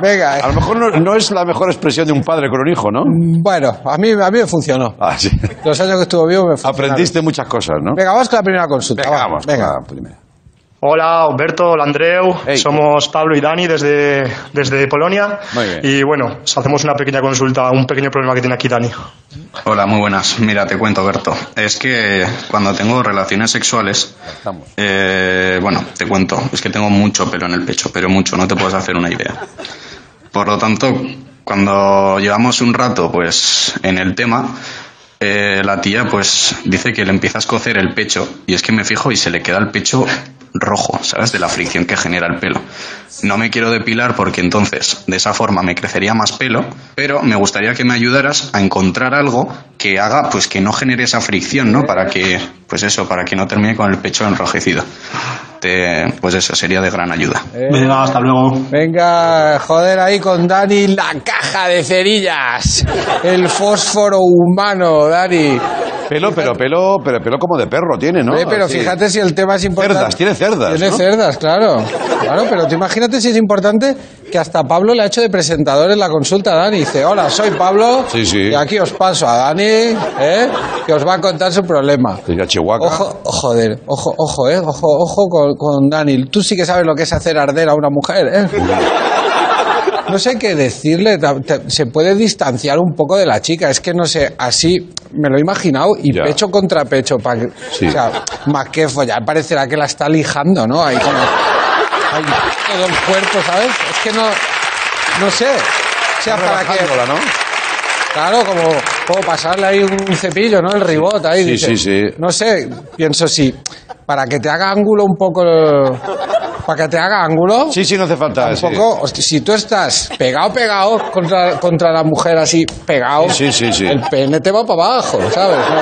Venga, A lo mejor no, no es la mejor expresión de un padre con un hijo, ¿no? bueno, a mí, a mí me funcionó. Ah, sí. Los años que estuvo vivo me funcionaron. Aprendiste muchas cosas, ¿no? Venga, vamos con la primera consulta. Venga, va. vamos. Venga. con la primera. Hola, Humberto, hola, Andreu. Hey. Somos Pablo y Dani desde, desde Polonia. Muy bien. Y bueno, os hacemos una pequeña consulta, un pequeño problema que tiene aquí Dani. Hola, muy buenas. Mira, te cuento, Berto. Es que cuando tengo relaciones sexuales, eh, bueno, te cuento, es que tengo mucho pelo en el pecho, pero mucho, no te puedes hacer una idea. Por lo tanto, cuando llevamos un rato, pues, en el tema, eh, la tía, pues, dice que le empieza a escocer el pecho, y es que me fijo y se le queda el pecho rojo, ¿sabes? De la fricción que genera el pelo. No me quiero depilar porque entonces de esa forma me crecería más pelo, pero me gustaría que me ayudaras a encontrar algo que haga pues que no genere esa fricción, ¿no? Para que pues eso, para que no termine con el pecho enrojecido. Te- pues eso sería de gran ayuda. Venga, hasta luego. Venga, joder ahí con Dani la caja de cerillas. El fósforo humano, Dani. Pelo, pero pelo, pero pelo como de perro tiene, ¿no? Eh, pero Así. fíjate si el tema es importante. Cerdas, tiene cerdas, Tiene ¿no? cerdas, claro. Claro, pero tú imagínate si es importante que hasta Pablo le ha hecho de presentador en la consulta a Dani. Dice, hola, soy Pablo. Sí, sí. Y aquí os paso a Dani, ¿eh? que os va a contar su problema. Diga Chihuahua. Ojo, joder, ojo, ojo, eh, ojo, ojo con, con Dani. Tú sí que sabes lo que es hacer arder a una mujer, ¿eh? No sé qué decirle, se puede distanciar un poco de la chica, es que no sé, así me lo he imaginado y Ya. pecho contra pecho, pa Sí. o sea, más que follar, parecerá que la está lijando, ¿no? Ahí como, ahí todo el cuerpo, ¿sabes? Es que no, no sé, o sea, para que... ¿no? Claro, como, como pasarle ahí un cepillo, ¿no? El ribot ahí. Sí, dice. sí, sí. No sé, pienso si para que te haga ángulo un poco... Para que te haga ángulo... Sí, sí, no hace falta. Un sí. si tú estás pegado, pegado contra, contra la mujer así, pegado, Sí, sí, sí. el pene te va para abajo, ¿sabes? No,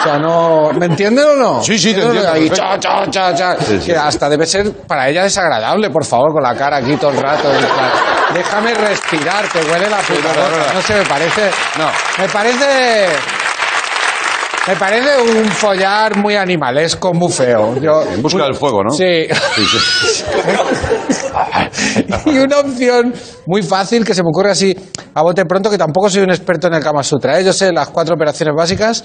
o sea, no. ¿Me entienden o no? Sí, sí, te entiendo, Ahí, cha, cha, cha, cha. Que hasta debe ser para ella desagradable, por favor, con la cara aquí todo el rato. Déjame respirar, que huele la puta no, no, no. No sé, me parece. No. Me parece. Me parece un follar muy animalesco, muy feo. Yo, En busca del fuego, ¿no? Sí. Sí, sí. y una opción muy fácil que se me ocurre así a bote pronto, que tampoco soy un experto en el Kama Sutra. ¿eh? Yo sé las cuatro operaciones básicas,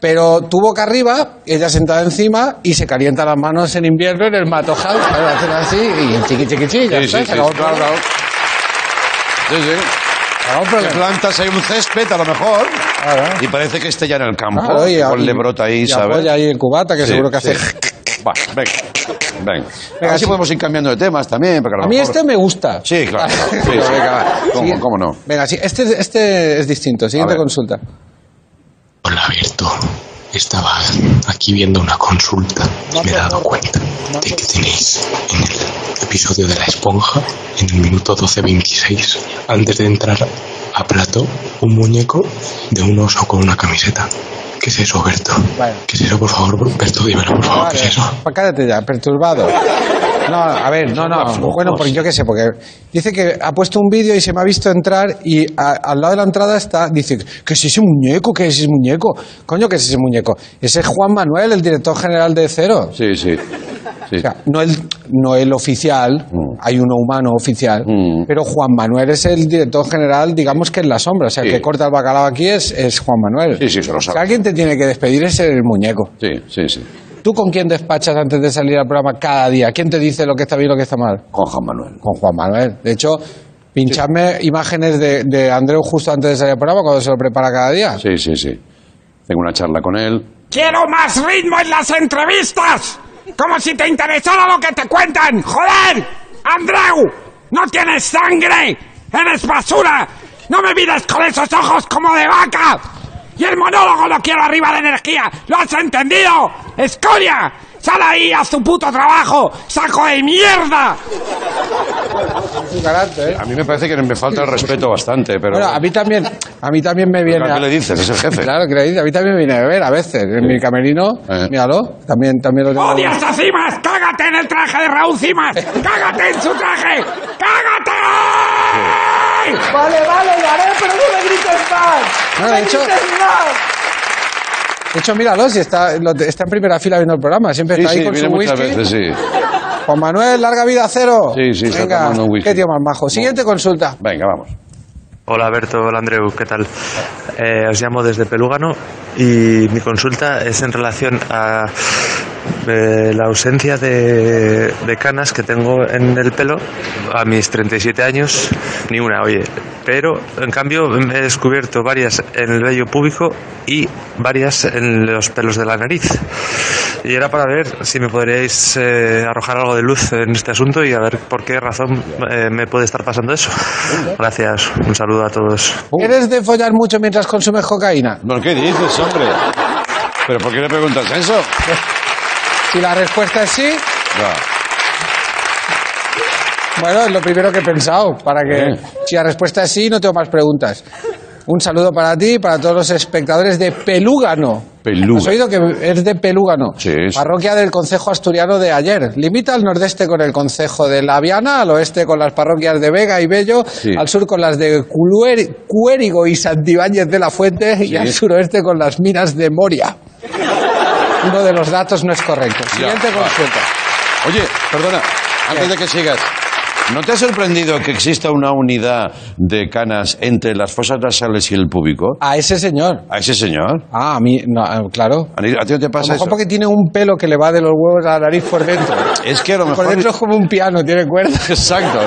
pero tu boca arriba, ella sentada encima y se calienta las manos en invierno en el matojal. Hacen así y chiqui chiqui chiqui. Sí, claro, problema. Sí, sí. Que problema. plantas ahí un césped, a lo mejor, Claro. y parece que esté ya en el campo. Claro, y- y- le brota ahí, y ¿sabes? apoya ahí el cubata, que Sí, seguro que sí. hace... Va, venga, venga. Venga, Así sí. podemos ir cambiando de temas también. Porque a, A mí mejor- este me gusta. Sí, claro. Sí, sí. Venga. ¿Cómo, cómo no? Venga, sí, este, este es distinto. Siguiente consulta. Hola, Berto. Estaba aquí viendo una consulta y me he dado cuenta de que tenéis en el episodio de la esponja, en el minuto 12.26, antes de entrar a plato, un muñeco de un oso con una camiseta. ¿Qué es eso, Berto? Vale. ¿Qué es eso, por favor? Berto, dímelo, por favor, ¿qué es eso? Pa- Cállate ya, perturbado. No, a ver, no, no. Bueno, porque yo qué sé, porque dice que ha puesto un vídeo y se me ha visto entrar y a- al lado de la entrada está, dice, ¿qué es ese muñeco? ¿Qué es ese muñeco? Coño, ¿qué es ese muñeco? Ese es Juan Manuel, el director general de Cero. Sí, sí. sí. O sea, no el, no el oficial, hay uno humano oficial, Mm. pero Juan Manuel es el director general, digamos que en la sombra. O sea, el Sí. que corta el bacalao aquí es, es Juan Manuel. Sí, sí, se lo sabe. alguien te tiene que despedir es el muñeco. Sí, sí, sí. ¿Tú con quién despachas antes de salir al programa cada día? ¿Quién te dice lo que está bien y lo que está mal? Con Juan Manuel. Con Juan Manuel. De hecho, pinchadme imágenes de, de Andreu justo antes de salir al programa cuando se lo prepara cada día. Sí, sí, sí. Tengo una charla con él. Quiero más ritmo en las entrevistas. Como si te interesara lo que te cuentan. Joder, Andreu, no tienes sangre. Eres basura. No me mires con esos ojos como de vaca. Y el monólogo lo quiero arriba de energía. ¿Lo has entendido? ¡Escoria! ¡Sal ahí, haz tu puto trabajo! ¡Saco de mierda! Su carácter, ¿eh? A mí me parece que me falta el respeto bastante, pero... Bueno, a mí también, a mí también me viene. Claro, ¿qué le dices? Es el jefe. Claro, que le dice. A mí también me viene a ver a veces. En mi camerino, Eh. míralo, también, también lo tengo. ¡Odias a Cimas! ¡Cágate en el traje de Raúl Cimas! ¡Cágate en su traje! ¡Cágate! Vale, vale, lo haré, pero no me grites más. No, de me hecho- grites más. De hecho, míralo, si está, está en primera fila viendo el programa. Siempre Sí, está ahí sí, con viene su muchas whisky. veces, sí. Juan Manuel, larga vida cero. Sí, sí, está Venga, tomando un whisky. qué tío más majo. Siguiente consulta. Venga, vamos. Hola Berto, hola Andreu, ¿qué tal? Eh, os llamo desde Pelúgano y mi consulta es en relación a eh, la ausencia de, de canas que tengo en el pelo a mis 37 años, ni una, oye. Pero en cambio he descubierto varias en el vello púbico y varias en los pelos de la nariz. Y era para ver si me podríais eh, arrojar algo de luz en este asunto y a ver por qué razón eh, me puede estar pasando eso. Gracias, un saludo a todos. ¿Eres de follar mucho mientras consumes cocaína? ¿Por qué dices, hombre? ¿Pero por qué le preguntas eso? Si la respuesta es sí, Bueno, es lo primero que he pensado, para que si la respuesta es sí, no tengo más preguntas. Un saludo para ti y para todos los espectadores de Pelúgano. Pelúgano. ¿Has oído que es de Pelúgano? Sí, sí. Parroquia del Concejo Asturiano de ayer. Limita al nordeste con el Concejo de La Viana, al oeste con las parroquias de Vega y Bello, Sí. al sur con las de Cuérigo y Santibáñez de la Fuente y al suroeste con las minas de Moria. Uno de los datos no es correcto. Siguiente Ya, consulta. Oye, perdona, antes de que sigas. ¿No te ha sorprendido que exista una unidad de canas entre las fosas nasales y el púbico? A ese señor. ¿A ese señor? Ah, a mí, no, eh, claro. ¿A ti no te A lo pasa mejor eso? porque tiene un pelo que le va de los huevos a la nariz por dentro. Es que a lo mejor... Por dentro es como un piano, tiene cuerdas. Exacto.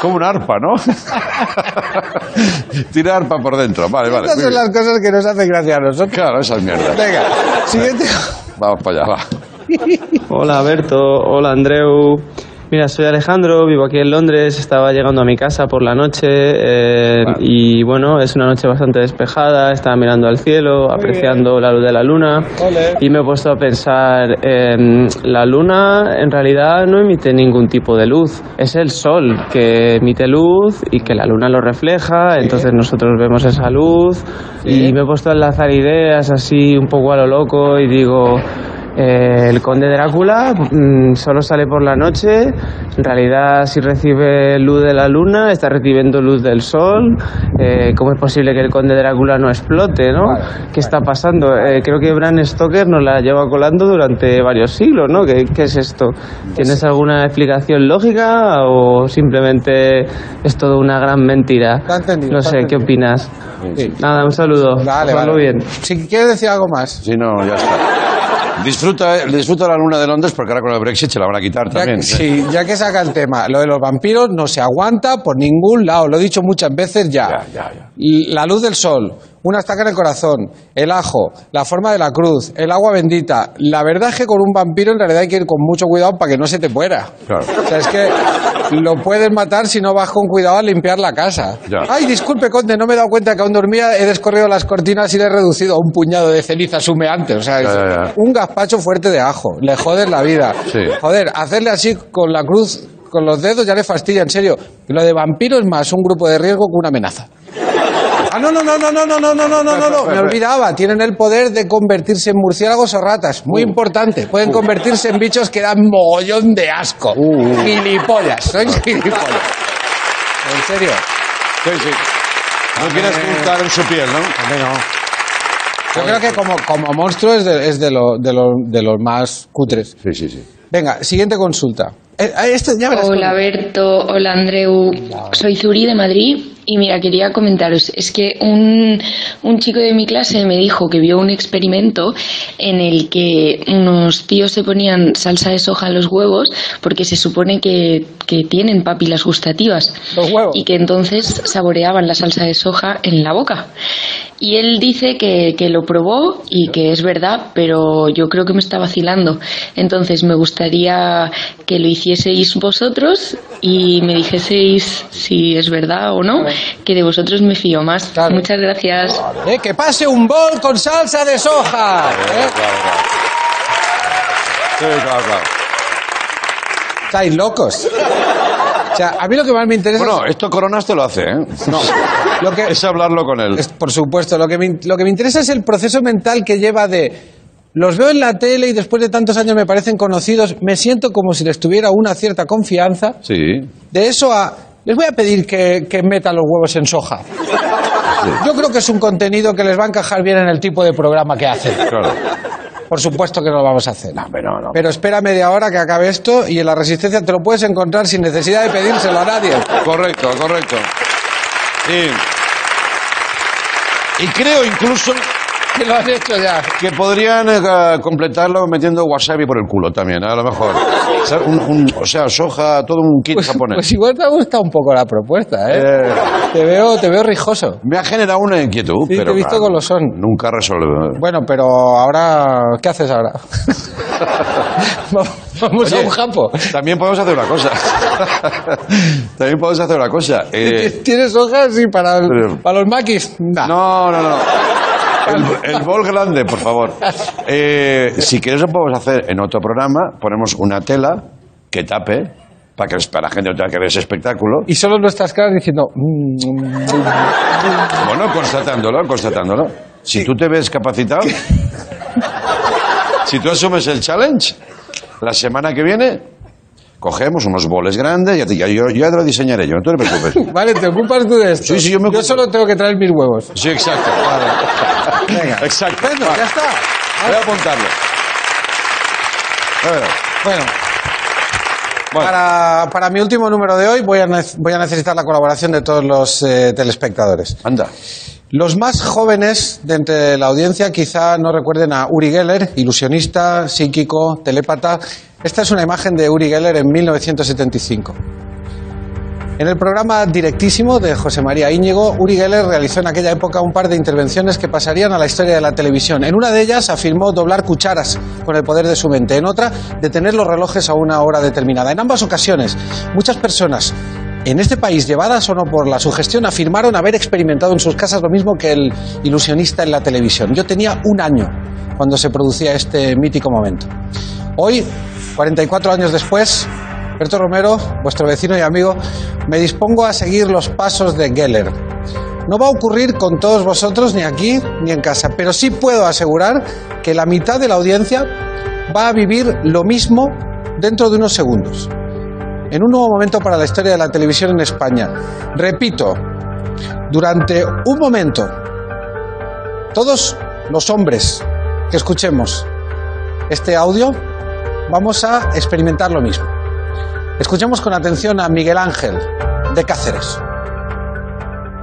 Como un arpa, ¿no? Tira arpa por dentro. Vale, vale. Estas son bien. las cosas que nos hacen gracia a nosotros. Claro, esas mierdas. Venga, siguiente. Vamos para allá, va. Hola Berto, hola Andreu. Mira, soy Alejandro, vivo aquí en Londres, estaba llegando a mi casa por la noche eh, y bueno, es una noche bastante despejada, estaba mirando al cielo, apreciando la luz de la luna y me he puesto a pensar, em, la luna en realidad no emite ningún tipo de luz, es el sol que emite luz y que la luna lo refleja, entonces nosotros vemos esa luz y me he puesto a enlazar ideas así un poco a lo loco y digo... Eh, el conde Drácula mm, solo sale por la noche. En realidad, si recibe luz de la luna, está recibiendo luz del sol. Eh, ¿Cómo es posible que el conde Drácula no explote? ¿no? ¿Qué está pasando? Eh, creo que Bram Stoker nos la lleva colando durante varios siglos. ¿no? ¿Qué, qué es esto? ¿Tienes alguna explicación lógica o simplemente es todo una gran mentira? Entendido, No sé, ¿qué entendido. opinas? Sí. Nada, un saludo. Vale, Pasadlo vale. bien. Si quieres decir algo más. Si no, ya está. Disfruta, eh, disfruta la luna de Londres porque ahora con el Brexit se la van a quitar Ya, también. sí, ya que saca el tema, lo de los vampiros no se aguanta por ningún lado, lo he dicho muchas veces ya. La luz del sol, una estaca en el corazón, el ajo, la forma de la cruz, el agua bendita. La verdad es que con un vampiro en realidad hay que ir con mucho cuidado para que no se te muera. Claro. O sea, es que lo puedes matar si no vas con cuidado a limpiar la casa. Ya. Ay, disculpe, conde, no me he dado cuenta que aún dormía, he descorrido las cortinas y le he reducido a un puñado de cenizas humeantes. O sea, es Ya, ya, ya. un gazpacho fuerte de ajo. Le jodes la vida. Sí. Joder, hacerle así con la cruz, con los dedos ya le fastidia, en serio. Lo de vampiro es más un grupo de riesgo que una amenaza. Ah, no, no, no, no, no, no, no, no, no, no, no, no, me olvidaba. Tienen el poder de convertirse en murciélagos o ratas. Muy importante. Pueden convertirse en bichos que dan mogollón de asco. Gilipollas, sois gilipollas. En serio. Sí, sí. No quieres juntar en su piel, ¿no? No. Yo creo que como, como monstruo es, de, es de, lo- de, lo- de los más cutres. Sí, sí, sí. Venga, siguiente consulta. Eh, eh, esto ya verás Hola cómo- Berto, hola Andreu, soy Zuri de Madrid y mira, quería comentaros, es que un, un chico de mi clase me dijo que vio un experimento en el que unos tíos se ponían salsa de soja en los huevos porque se supone que, que tienen papilas gustativas y que entonces saboreaban la salsa de soja en la boca. Y él dice que, que lo probó y que es verdad, pero yo creo que me está vacilando. Entonces me gustaría que lo hicieseis vosotros y me dijeseis si es verdad o no, que de vosotros me fío más. Muchas gracias. Eh, que pase un bol con salsa de soja. ¿eh? Sí, claro, claro. Estáis locos. O sea, a mí lo que más me interesa Bueno, esto Coronas te lo hace, ¿eh? No. Lo que, es hablarlo con él. es- por supuesto, lo que, me, lo que me interesa es el proceso mental que lleva de... Los veo en la tele y después de tantos años me parecen conocidos, me siento como si les tuviera una cierta confianza. Sí. De eso a... Les voy a pedir que, que metan los huevos en soja. Yo creo que es un contenido que les va a encajar bien en el tipo de programa que hacen. Claro. Por supuesto que no lo vamos a hacer. Pero espera media hora que acabe esto y en la resistencia te lo puedes encontrar sin necesidad de pedírselo a nadie. Correcto, correcto. Y creo incluso que lo han hecho ya. Que podrían eh, completarlo metiendo wasabi por el culo también, a lo mejor. O sea, un- un- o sea, soja, todo un kit japonés. Pues igual te ha gustado un poco la propuesta, ¿eh? Eh, Te veo, te veo rijoso. me ha generado una inquietud, Sí, te pero he visto son. nunca resuelve. Bueno, pero ahora, ¿qué haces ahora? Vamos a Oye, un japo. También podemos hacer una cosa. también podemos hacer una cosa. Eh, ¿Tienes hojas sí, para, Pero- para los maquis? Nah. No, no, no. El, el bol grande, por favor. Eh, si quieres lo podemos hacer en otro programa. Ponemos una tela que tape, para que para la gente no tenga que ver ese espectáculo. Y solo nuestras caras diciendo... "Mm, mm, mm". Bueno, constatándolo, constatándolo. Si tú te ves capacitado, si tú asumes el challenge, la semana que viene cogemos unos boles grandes, ya, te- ya- yo, ya te lo diseñaré yo, no te preocupes. Vale, te ocupas tú de esto. Sí, sí, yo me ocupo. solo tengo que traer mis huevos. Sí, exacto. Venga. Exacto. Bueno, Va. ya está. Voy a apuntarlo. A ver. Bueno. Para, para mi último número de hoy voy a, voy a necesitar la colaboración de todos los eh, telespectadores. Anda. Los más jóvenes de entre la audiencia quizá no recuerden a Uri Geller, ilusionista, psíquico, telépata. Esta es una imagen de Uri Geller en 1975. En el programa Directísimo de José María Íñigo, Uri Geller realizó en aquella época un par de intervenciones que pasarían a la historia de la televisión. En una de ellas afirmó doblar cucharas con el poder de su mente, en otra detener los relojes a una hora determinada. En ambas ocasiones, muchas personas en este país, llevadas o no por la sugestión, afirmaron haber experimentado en sus casas lo mismo que el ilusionista en la televisión. Yo tenía un año cuando se producía este mítico momento. Hoy, 44 años después, Berto Romero, vuestro vecino y amigo, me dispongo a seguir los pasos de Geller. No va a ocurrir con todos vosotros, ni aquí ni en casa, pero sí puedo asegurar que la mitad de la audiencia va a vivir lo mismo dentro de unos segundos. En un nuevo momento para la historia de la televisión en España. Repito, durante un momento, todos los hombres que escuchemos este audio, vamos a experimentar lo mismo. Escuchemos con atención a Miguel Ángel, de Cáceres.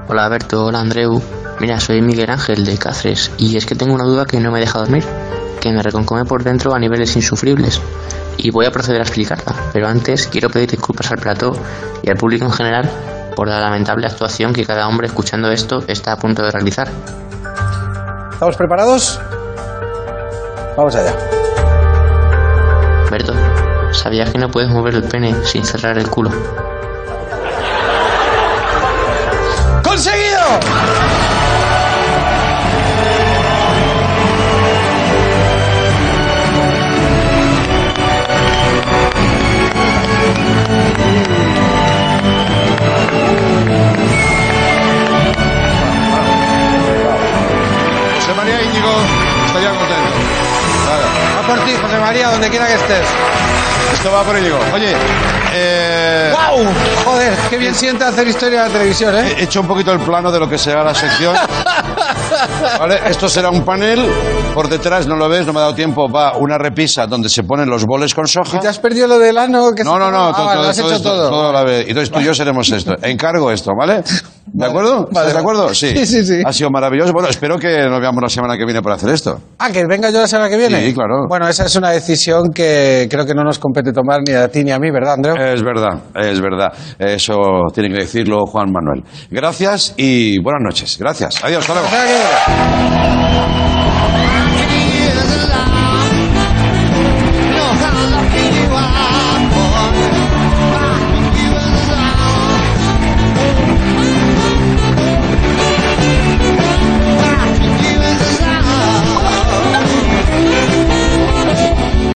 Hola Alberto, hola Andreu. Mira, soy Miguel Ángel de Cáceres y es que tengo una duda que no me deja dormir, que me reconcome por dentro a niveles insufribles. Y voy a proceder a explicarla, pero antes quiero pedir disculpas al plató y al público en general por la lamentable actuación que cada hombre escuchando esto está a punto de realizar. ¿Estamos preparados? Vamos allá. Alberto, ¿sabías que no puedes mover el pene sin cerrar el culo? ¡Conseguido! Por ti, José María, donde quiera que estés. Esto va por Íñigo. Oye, eh... ¡Wow! Joder, qué bien siente hacer historia de la televisión, ¿eh? He hecho un poquito el plano de lo que será la sección. ¿Vale? Esto será un panel. Por detrás, no lo ves, no me ha dado tiempo. Va una repisa donde se ponen los boles con soja. ¿Te has perdido lo del ano? Que No, no, no, Ah, lo has todo hecho esto, todo. todo a la vez. Entonces tú y yo seremos esto. Encargo esto, ¿vale? ¿De acuerdo? ¿Estás Vale. de acuerdo? Sí. Sí, sí, sí. Ha sido maravilloso. Bueno, espero que nos veamos la semana que viene por hacer esto. Ah, que venga yo la semana que viene. Sí, claro. Bueno, esa es una decisión que creo que no nos compete tomar ni a ti ni a mí, ¿verdad, Andreu? Es verdad, es verdad. Eso tiene que decirlo Juan Manuel. Gracias y buenas noches. Gracias. Adiós, hasta luego. Olha.